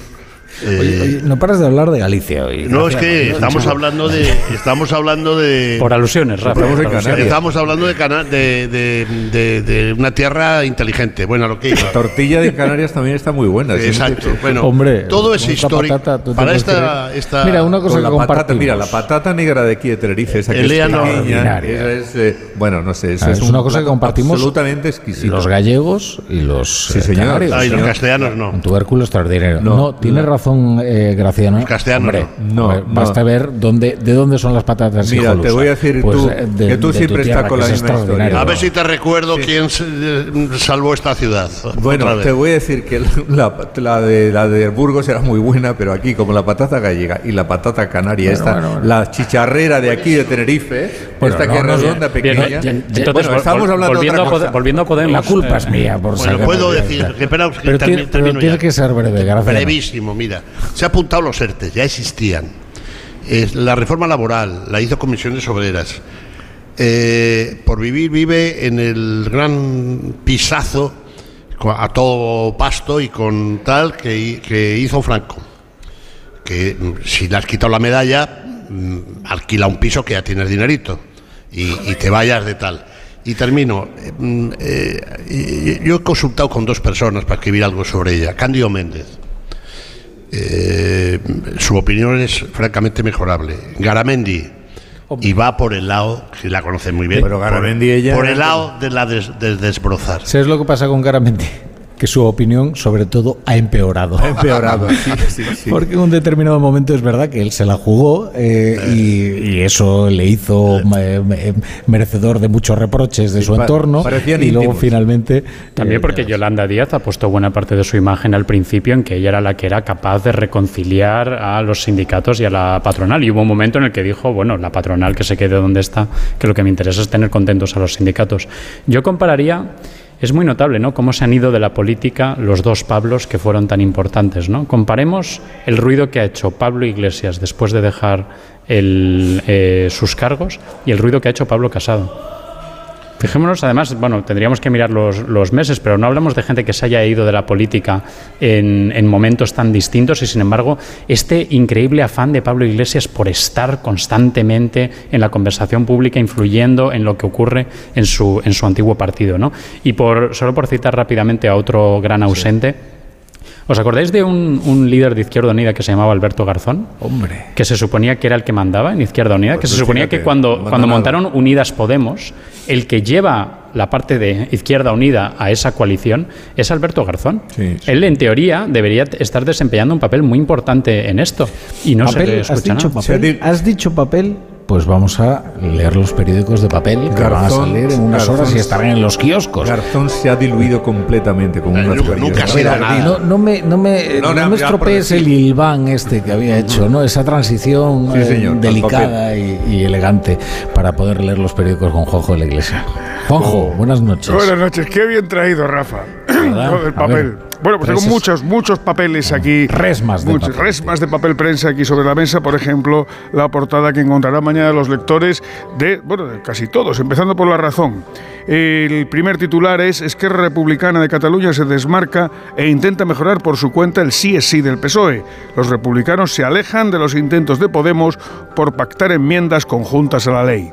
Eh, Oye, oye, no paras de hablar de Galicia hoy. no, es Graciano, que ¿no? estamos hablando de. Estamos hablando de. Por alusiones, Rafa. Estamos por. Estamos hablando de, cana- de, de- de- de una tierra inteligente. Bueno, lo que iba. La tortilla de Canarias también está muy buena. sí. Exacto. Bueno, Hombre, todo es histórico. patata, ¿tú te Para esta, esta. Mira, una cosa que la patata, compartimos. mira, la patata negra de aquí de Tenerife, esa que es esa es, eh, bueno, no sé, eso Ah, es, es un una cosa que compartimos absolutamente exquisito. Los gallegos y los Sí, eh, señor. canarios. Ah, y los señor. castellanos no. Un tubérculo extraordinario. No, No, tiene la- razón eh, Graciano. Los castellanos Hombre, no. No, Basta no. ver dónde, de dónde son las patatas. Mira, hijolusa. te voy a decir Pues, tú, eh, de- que tú siempre estás con la es misma historia. A ver si te recuerdo quién se- eh, salvó esta ciudad. Bueno, te voy a decir que la, la de, la de Burgos era muy buena, pero aquí, como la patata gallega y la patata canaria, Bueno, esta, bueno, bueno. la chicharrera de aquí de Tenerife, Bueno, esta no, que es no, redonda, Bien, pequeña. bien, entonces, estamos hablando de volviendo, otra cosa. volviendo a Podemos. La culpa es eh, mía, por Bueno, puedo decir, que Pero pero termino tiene que ser breve, Graciano. Brevísimo, mira. Se ha apuntado los ERTES, ya existían. La reforma laboral la hizo comisiones obreras. Eh, por vivir vive en el gran pisazo a todo pasto y con tal que, hi- que hizo Franco. Que mm, si le has quitado la medalla, mm, alquila un piso que ya tienes dinerito y, te vayas de tal. Y termino. mm, eh, yo he consultado con dos personas para escribir algo sobre ella. Cándido Méndez. Eh, su opinión es francamente mejorable. Garamendi. Y va por el lado, si la conocen muy bien, Pero por- ella- por el lado de la des- de desbrozar. ¿Sabes lo que pasa con Garamendi? Que su opinión, sobre todo, ha empeorado. Ha empeorado, sí, *laughs* sí, sí. Porque en un determinado momento es verdad que él se la jugó eh, y, y eso le hizo eh, me- merecedor de muchos reproches de su entorno. parecían Y luego íntimos. finalmente. También eh, porque Yolanda Díaz apostó buena parte de su imagen al principio en que ella era la que era capaz de reconciliar a los sindicatos y a la patronal. Y hubo un momento en el que dijo, bueno, la patronal que se quede donde está, que lo que me interesa es tener contentos a los sindicatos. Yo compararía, es muy notable, ¿no? Cómo se han ido de la política los dos Pablos que fueron tan importantes, ¿no? Comparemos el ruido que ha hecho Pablo Iglesias después de dejar el, eh, sus cargos y el ruido que ha hecho Pablo Casado. Fijémonos, además, bueno, tendríamos que mirar los, los meses, pero no hablamos de gente que se haya ido de la política en, en momentos tan distintos y, sin embargo, este increíble afán de Pablo Iglesias por estar constantemente en la conversación pública, influyendo en lo que ocurre en su, en su antiguo partido. ¿no? Y por, solo por citar rápidamente a otro gran ausente, ¿os acordáis de un, un líder de Izquierda Unida que se llamaba Alberto Garzón? Hombre. que se suponía que era el que mandaba en Izquierda Unida, Pues que se suponía fíjate, que cuando, cuando montaron Unidas Podemos, el que lleva la parte de Izquierda Unida a esa coalición es Alberto Garzón. Sí, sí. Él, en teoría, debería estar desempeñando un papel muy importante en esto. Y no se Papel, le ¿has escucha dicho nada. papel? ¿Has dicho papel? Pues vamos a leer los periódicos de papel que van a salir en unas Garzón- horas y estarán en los kioscos. Garzón se ha diluido completamente con una nunca- no, no me, no me, No, me estropees el hilván este que había hecho, ¿no? Esa transición Sí, eh, señor, delicada y, y elegante para poder leer los periódicos con Juanjo de la Iglesia. Juanjo, buenas noches. Buenas noches, qué bien traído, Rafa. A papel. Bueno, pues tengo muchos, muchos papeles aquí. Resmas de muchos, papel. resmas de papel prensa aquí sobre la mesa. Por ejemplo, la portada que encontrarán mañana los lectores de, bueno, de casi todos, empezando por La Razón. El primer titular es Esquerra Republicana de Cataluña se desmarca e intenta mejorar por su cuenta el sí es sí del PSOE. Los republicanos se alejan de los intentos de Podemos por pactar enmiendas conjuntas a la ley.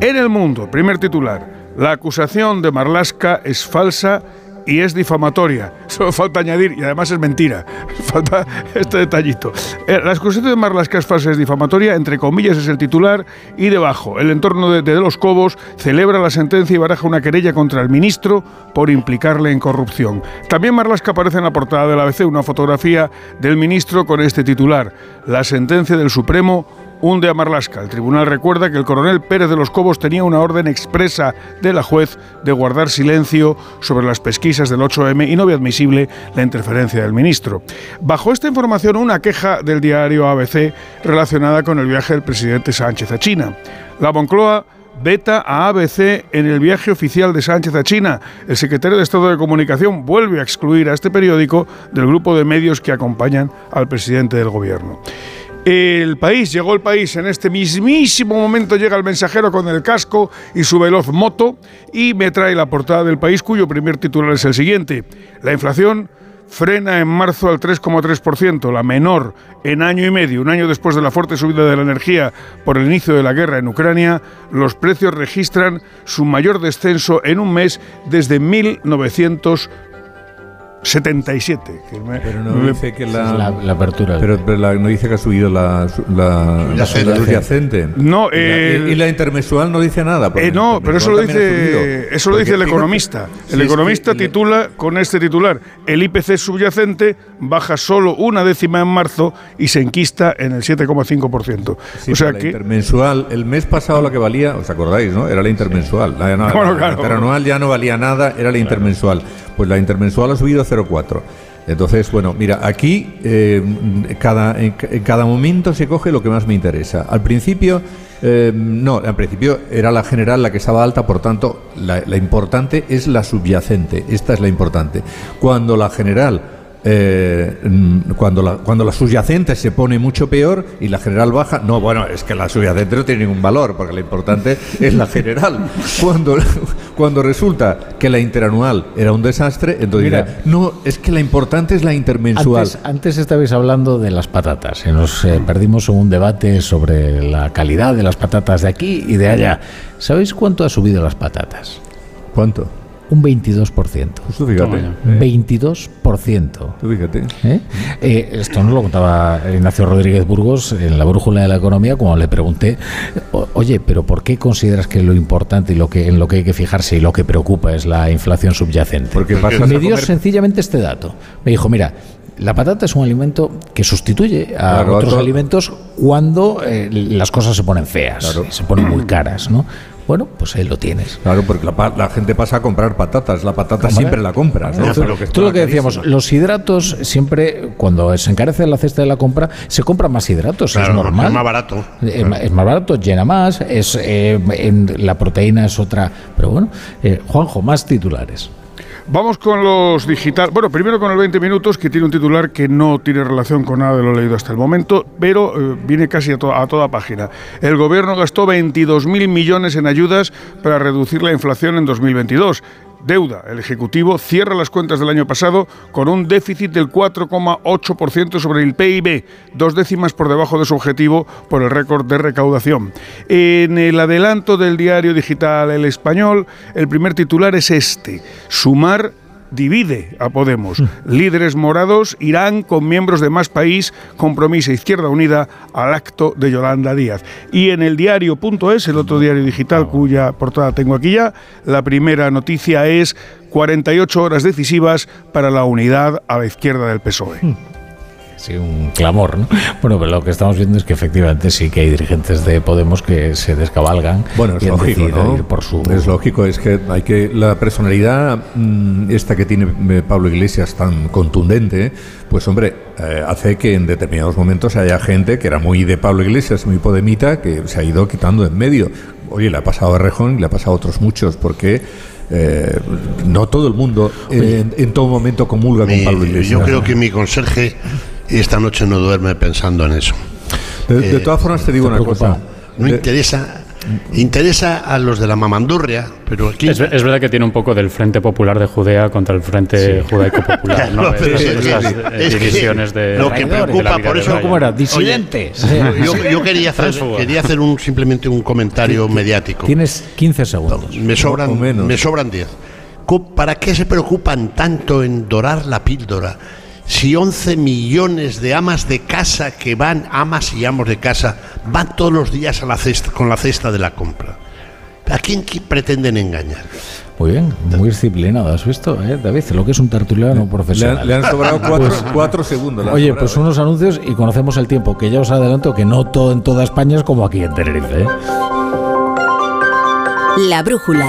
En el mundo, primer titular, la acusación de Marlasca es falsa y es difamatoria. *laughs* Solo falta añadir, y además es mentira. *laughs* Falta este detallito. Eh, La acusación de Marlasca es falsa y es difamatoria, entre comillas es el titular, y debajo, el entorno de, de Los Cobos celebra la sentencia y baraja una querella contra el ministro por implicarle en corrupción. También Marlasca aparece en la portada de la ABC una fotografía del ministro con este titular, la sentencia del Supremo hunde a Marlasca. El tribunal recuerda que el coronel Pérez de los Cobos tenía una orden expresa de la juez de guardar silencio sobre las pesquisas del 8M y no ve admisible la interferencia del ministro. Bajo esta información, una queja del diario ABC relacionada con el viaje del presidente Sánchez a China. La Moncloa veta a ABC en el viaje oficial de Sánchez a China. El secretario de Estado de Comunicación vuelve a excluir a este periódico del grupo de medios que acompañan al presidente del gobierno. El país, llegó el país, en este mismísimo momento llega el mensajero con el casco y su veloz moto y me trae la portada del país cuyo primer titular es el siguiente. La inflación frena en marzo al 3,3%, la menor en año y medio. Un año después de la fuerte subida de la energía por el inicio de la guerra en Ucrania, los precios registran su mayor descenso en un mes desde 1977. que me- Pero no me- dice que la, la, la apertura. Pero, pero la- no dice que ha subido la, su- la, la Subyacente. subyacente. No, y, la, el- y la intermensual no dice nada. Eh, no, pero eso lo dice, eso lo dice el economista. si El es economista que titula con este titular: el IPC subyacente baja solo una décima en marzo y se enquista en el 7,5%. Sí, o sea que intermensual, el mes pasado la que valía, ¿os acordáis, no? Era la intermensual. La, no, *laughs* Bueno, la claro. interanual ya no valía nada, era la intermensual. Pues la intermensual ha subido 0,4. Entonces, bueno, mira, aquí eh, cada, en, ca- en cada momento se coge lo que más me interesa. Al principio, eh, no, al principio era la general la que estaba alta, por tanto, la importante es la subyacente. Esta es la importante. Cuando la general eh, cuando, la, cuando la subyacente se pone mucho peor y la general baja, no, bueno, es que la subyacente no tiene ningún valor, porque lo importante *laughs* es la general. Cuando, *laughs* cuando resulta que la interanual era un desastre, entonces Mira. dirá, no, es que la importante es la intermensual. Antes, antes estabais hablando de las patatas y nos eh, perdimos en un debate sobre la calidad de las patatas de aquí y de allá. ¿Sabéis cuánto ha subido las patatas? ¿Cuánto? Un 22%. Pues tú fíjate. Un 22%. Tú fíjate. ¿Eh? Eh, esto nos lo contaba Ignacio Rodríguez Burgos en la brújula de la economía cuando le pregunté, "O- oye, pero ¿por qué consideras que lo importante y lo que en lo que hay que fijarse y lo que preocupa es la inflación subyacente? Porque pasas me a dio comer- sencillamente este dato. Me dijo, mira, la patata es un alimento que sustituye a Claro, otros to- alimentos cuando eh, las cosas se ponen feas, se ponen muy caras, ¿no? Bueno, pues ahí lo tienes. Claro, porque la, pa- la gente pasa a comprar patatas, la patata siempre la compras. ¿no? Tú- lo que decíamos, los hidratos siempre, cuando se encarece la cesta de la compra, se compran más hidratos, Claro, es normal. es más barato. Es, ma- es más barato, llena más, es eh, en- la proteína es otra. Pero bueno, eh, Juanjo, más titulares. Vamos con los digital. Bueno, primero con el 20 minutos, que tiene un titular que no tiene relación con nada de lo leído hasta el momento, pero eh, viene casi a toda página. El gobierno gastó 22.000 millones en ayudas para reducir la inflación en 2022. Deuda. El Ejecutivo cierra las cuentas del año pasado con un déficit del 4,8% sobre el PIB, dos décimas por debajo de su objetivo por el récord de recaudación. En el adelanto del diario digital El Español, el primer titular es este. Sumar divide a Podemos. Líderes morados irán con miembros de Más País, Compromiso e Izquierda Unida al acto de Yolanda Díaz. Y en el diario.es, el otro diario digital cuya portada tengo aquí ya, la primera noticia es 48 horas decisivas para la unidad a la izquierda del PSOE. Sí, un clamor, ¿no? Bueno, pero lo que estamos viendo es que efectivamente sí que hay dirigentes de Podemos que se descabalgan Bueno, es y lógico, ¿no? ir por su... Es lógico, es que hay que la personalidad mm, esta que tiene eh, Pablo Iglesias tan contundente, pues hombre, eh, hace que en determinados momentos haya gente que era muy de Pablo Iglesias, muy podemita, que se ha ido quitando en medio. Oye, le ha pasado a Rejón y le ha pasado a otros muchos, porque eh, no todo el mundo eh, en, en todo momento comulga con Pablo Iglesias. yo creo que mi conserje esta noche no duerme pensando en eso. De, de todas formas, te digo ¿te una preocupa? cosa. No De- interesa, interesa a los de la mamandurria, pero aquí Es, es verdad que tiene un poco del Frente Popular de Judea contra el Frente Judaico Popular, *laughs* ¿no? Esas- es esas, es eh, que divisiones de lo que preocupa por eso. ¿Cómo era? Oye, Disidentes. *laughs* yo, yo quería hacer, quería hacer un, simplemente un comentario mediático. Tienes 15 segundos. Me sobran, menos. me sobran 10. Co- ¿Para qué se preocupan tanto en dorar la píldora? Si 11 millones de amas de casa que van, amas y amos de casa, van todos los días a la cesta, con la cesta de la compra. ¿A quién qui- pretenden engañar? Muy bien, muy disciplinado, ¿has visto, eh, David? Lo que es un tertuliano profesional. le han sobrado *laughs* cuatro- cuatro segundos, Oye, sobrado, pues unos anuncios y conocemos el tiempo, que ya os adelanto que no todo en toda España es como aquí en Tenerife. ¿eh? La brújula.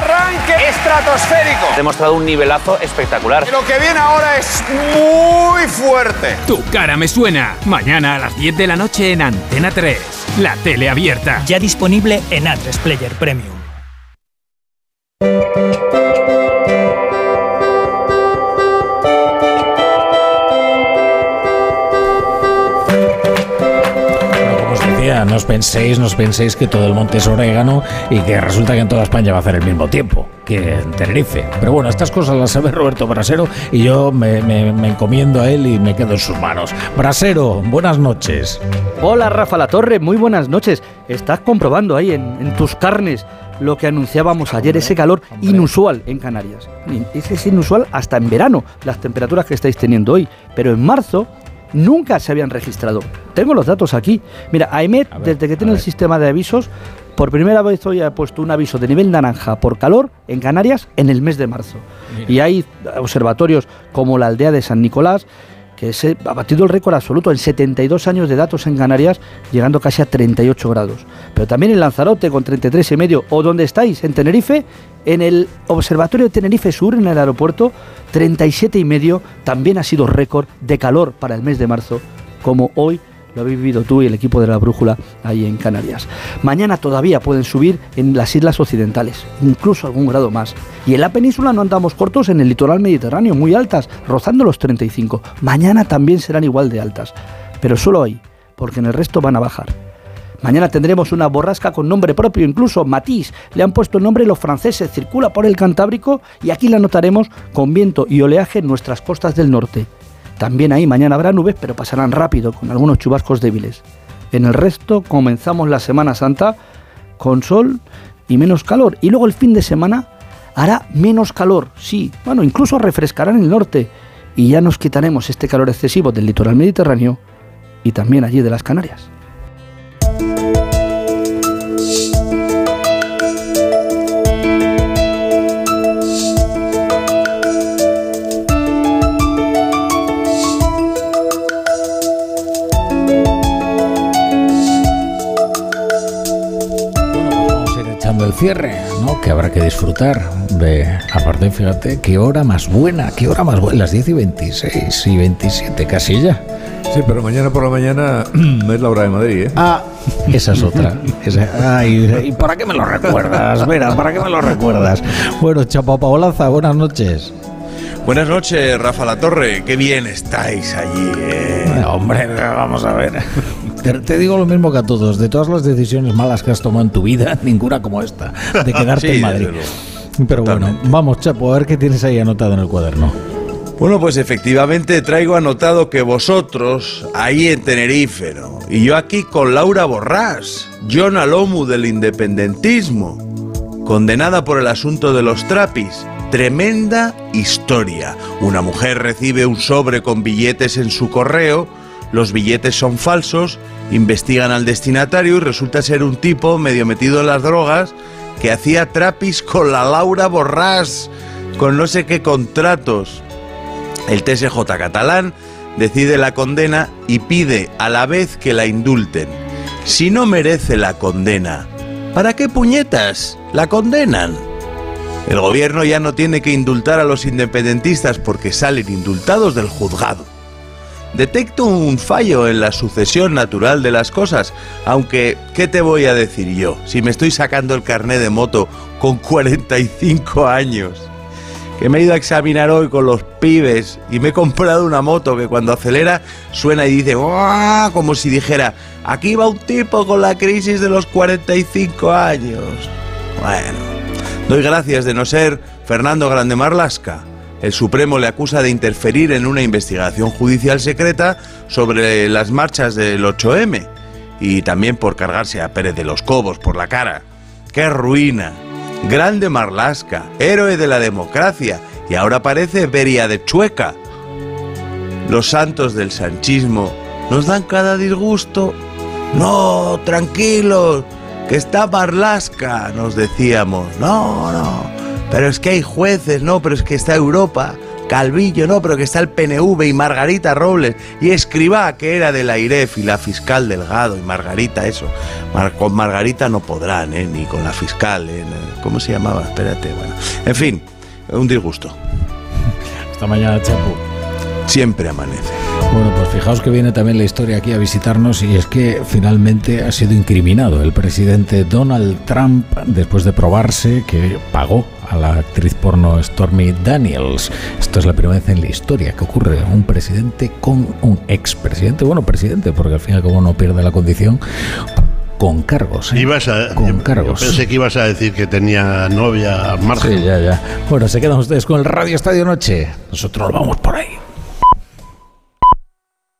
estratosférico! Ha demostrado un nivelazo espectacular. Lo que viene ahora es muy fuerte. Tu cara me suena. Mañana a las 10 de la noche en Antena 3. La tele abierta. Ya disponible en A3 Player Premium. No os penséis, no os penséis que todo el monte es orégano y que resulta que en toda España va a hacer el mismo tiempo que en Tenerife. Pero bueno, estas cosas las sabe Roberto Brasero y yo me, me- me encomiendo a él y me quedo en sus manos. Brasero, buenas noches. Hola Rafa La Torre, muy buenas noches. Estás comprobando ahí en, en tus carnes lo que anunciábamos ayer, ese calor inusual en Canarias. Es inusual hasta en verano, las temperaturas que estáis teniendo hoy. Pero en marzo nunca se habían registrado. Tengo los datos aquí. Mira, AEMET, desde que tiene el sistema de avisos, por primera vez hoy ha puesto un aviso de nivel naranja por calor en Canarias en el mes de marzo. Y hay observatorios como la aldea de San Nicolás que se ha batido el récord absoluto en 72 años de datos en Canarias, llegando casi a 38 grados. Pero también en Lanzarote con 33 y medio, o donde estáis, en Tenerife, en el Observatorio de Tenerife Sur, en el aeropuerto, 37 y medio, también ha sido récord de calor para el mes de marzo, como hoy lo habéis vivido tú y el equipo de la brújula ahí en Canarias. Mañana todavía pueden subir en las islas occidentales, incluso algún grado más. Y en la península no andamos cortos en el litoral mediterráneo, muy altas, rozando los 35. Mañana también serán igual de altas, pero solo ahí, porque en el resto van a bajar. Mañana tendremos una borrasca con nombre propio, incluso Matisse. Le han puesto el nombre los franceses, circula por el Cantábrico y aquí la notaremos con viento y oleaje en nuestras costas del norte. También ahí mañana habrá nubes, pero pasarán rápido, con algunos chubascos débiles. En el resto comenzamos la Semana Santa con sol y menos calor. Y luego el fin de semana hará menos calor, sí. Bueno, incluso refrescará en el norte. Y ya nos quitaremos este calor excesivo del litoral mediterráneo y también allí de las Canarias. Cierre, ¿no? Que habrá que disfrutar de. Aparte, fíjate, qué hora más buena, qué hora más buena. Las 10 y 26 y 27, casi ya. Sí, pero mañana por la mañana *clears throat* es la hora de Madrid, ¿eh? Ah, esa es otra. Esa- ay, ¿Y para qué me lo recuerdas? Vera, ¿para qué me lo recuerdas? Bueno, Chapo Paolaza, buenas noches. Buenas noches, Rafa La Torre. Qué bien estáis allí. eh. Eh, Hombre, vamos a ver. Te, te digo lo mismo que a todos. De todas las decisiones malas que has tomado en tu vida, *laughs* ninguna como esta, de quedarte Sí, en Madrid. Pero bueno, vamos, Chapo, a ver qué tienes ahí anotado en el cuaderno. Bueno, pues efectivamente traigo anotado que vosotros ahí en Tenerife, ¿no? Y yo aquí con Laura Borrás, John Alomu del independentismo, condenada por el asunto de los trapis. Tremenda historia. Una mujer recibe un sobre con billetes en su correo, los billetes son falsos, investigan al destinatario y resulta ser un tipo medio metido en las drogas que hacía trapis con la Laura Borrás, con no sé qué contratos. El TSJ catalán decide la condena y pide a la vez que la indulten. Si no merece la condena, ¿para qué puñetas la condenan? El gobierno ya no tiene que indultar a los independentistas porque salen indultados del juzgado. Detecto un fallo en la sucesión natural de las cosas, aunque, ¿qué te voy a decir yo? Si me estoy sacando el carné de moto con 45 años que me he ido a examinar hoy con los pibes y me he comprado una moto que cuando acelera suena y dice como si dijera, aquí va un tipo con la crisis de los 45 años. Bueno, doy gracias de no ser Fernando Grande Marlasca. El Supremo le acusa de interferir en una investigación judicial secreta sobre las marchas del 8M y también por cargarse a Pérez de los Cobos por la cara. ¡Qué ruina! Grande Marlasca, héroe de la democracia, y ahora parece Beria de Chueca. Los santos del sanchismo nos dan cada disgusto. No, tranquilos, que está Marlasca, nos decíamos. No, no, pero es que hay jueces, no, pero es que está Europa. Calvillo, no, pero que está el PNV y Margarita Robles y Escribá, que era de la IREF y la fiscal Delgado y Margarita, eso. Mar- con Margarita no podrán, ¿eh? ni con la fiscal. ¿eh? ¿Cómo se llamaba? Espérate, bueno. En fin, un disgusto. Hasta mañana, Chapo. Siempre amanece. Bueno, pues fijaos que viene también la historia aquí a visitarnos y es que finalmente ha sido incriminado el presidente Donald Trump después de probarse que pagó a la actriz porno Stormy Daniels. Esto es la primera vez en la historia que ocurre un presidente con un expresidente, bueno, presidente, porque al fin y al cabo no pierde la condición, con cargos. ¿eh? Ibas a, con yo- cargos. yo pensé que ibas a decir que tenía novia al margen. Sí, ya, ya. Bueno, se quedan ustedes con el Radio Estadio Noche. Nosotros nos vamos por ahí.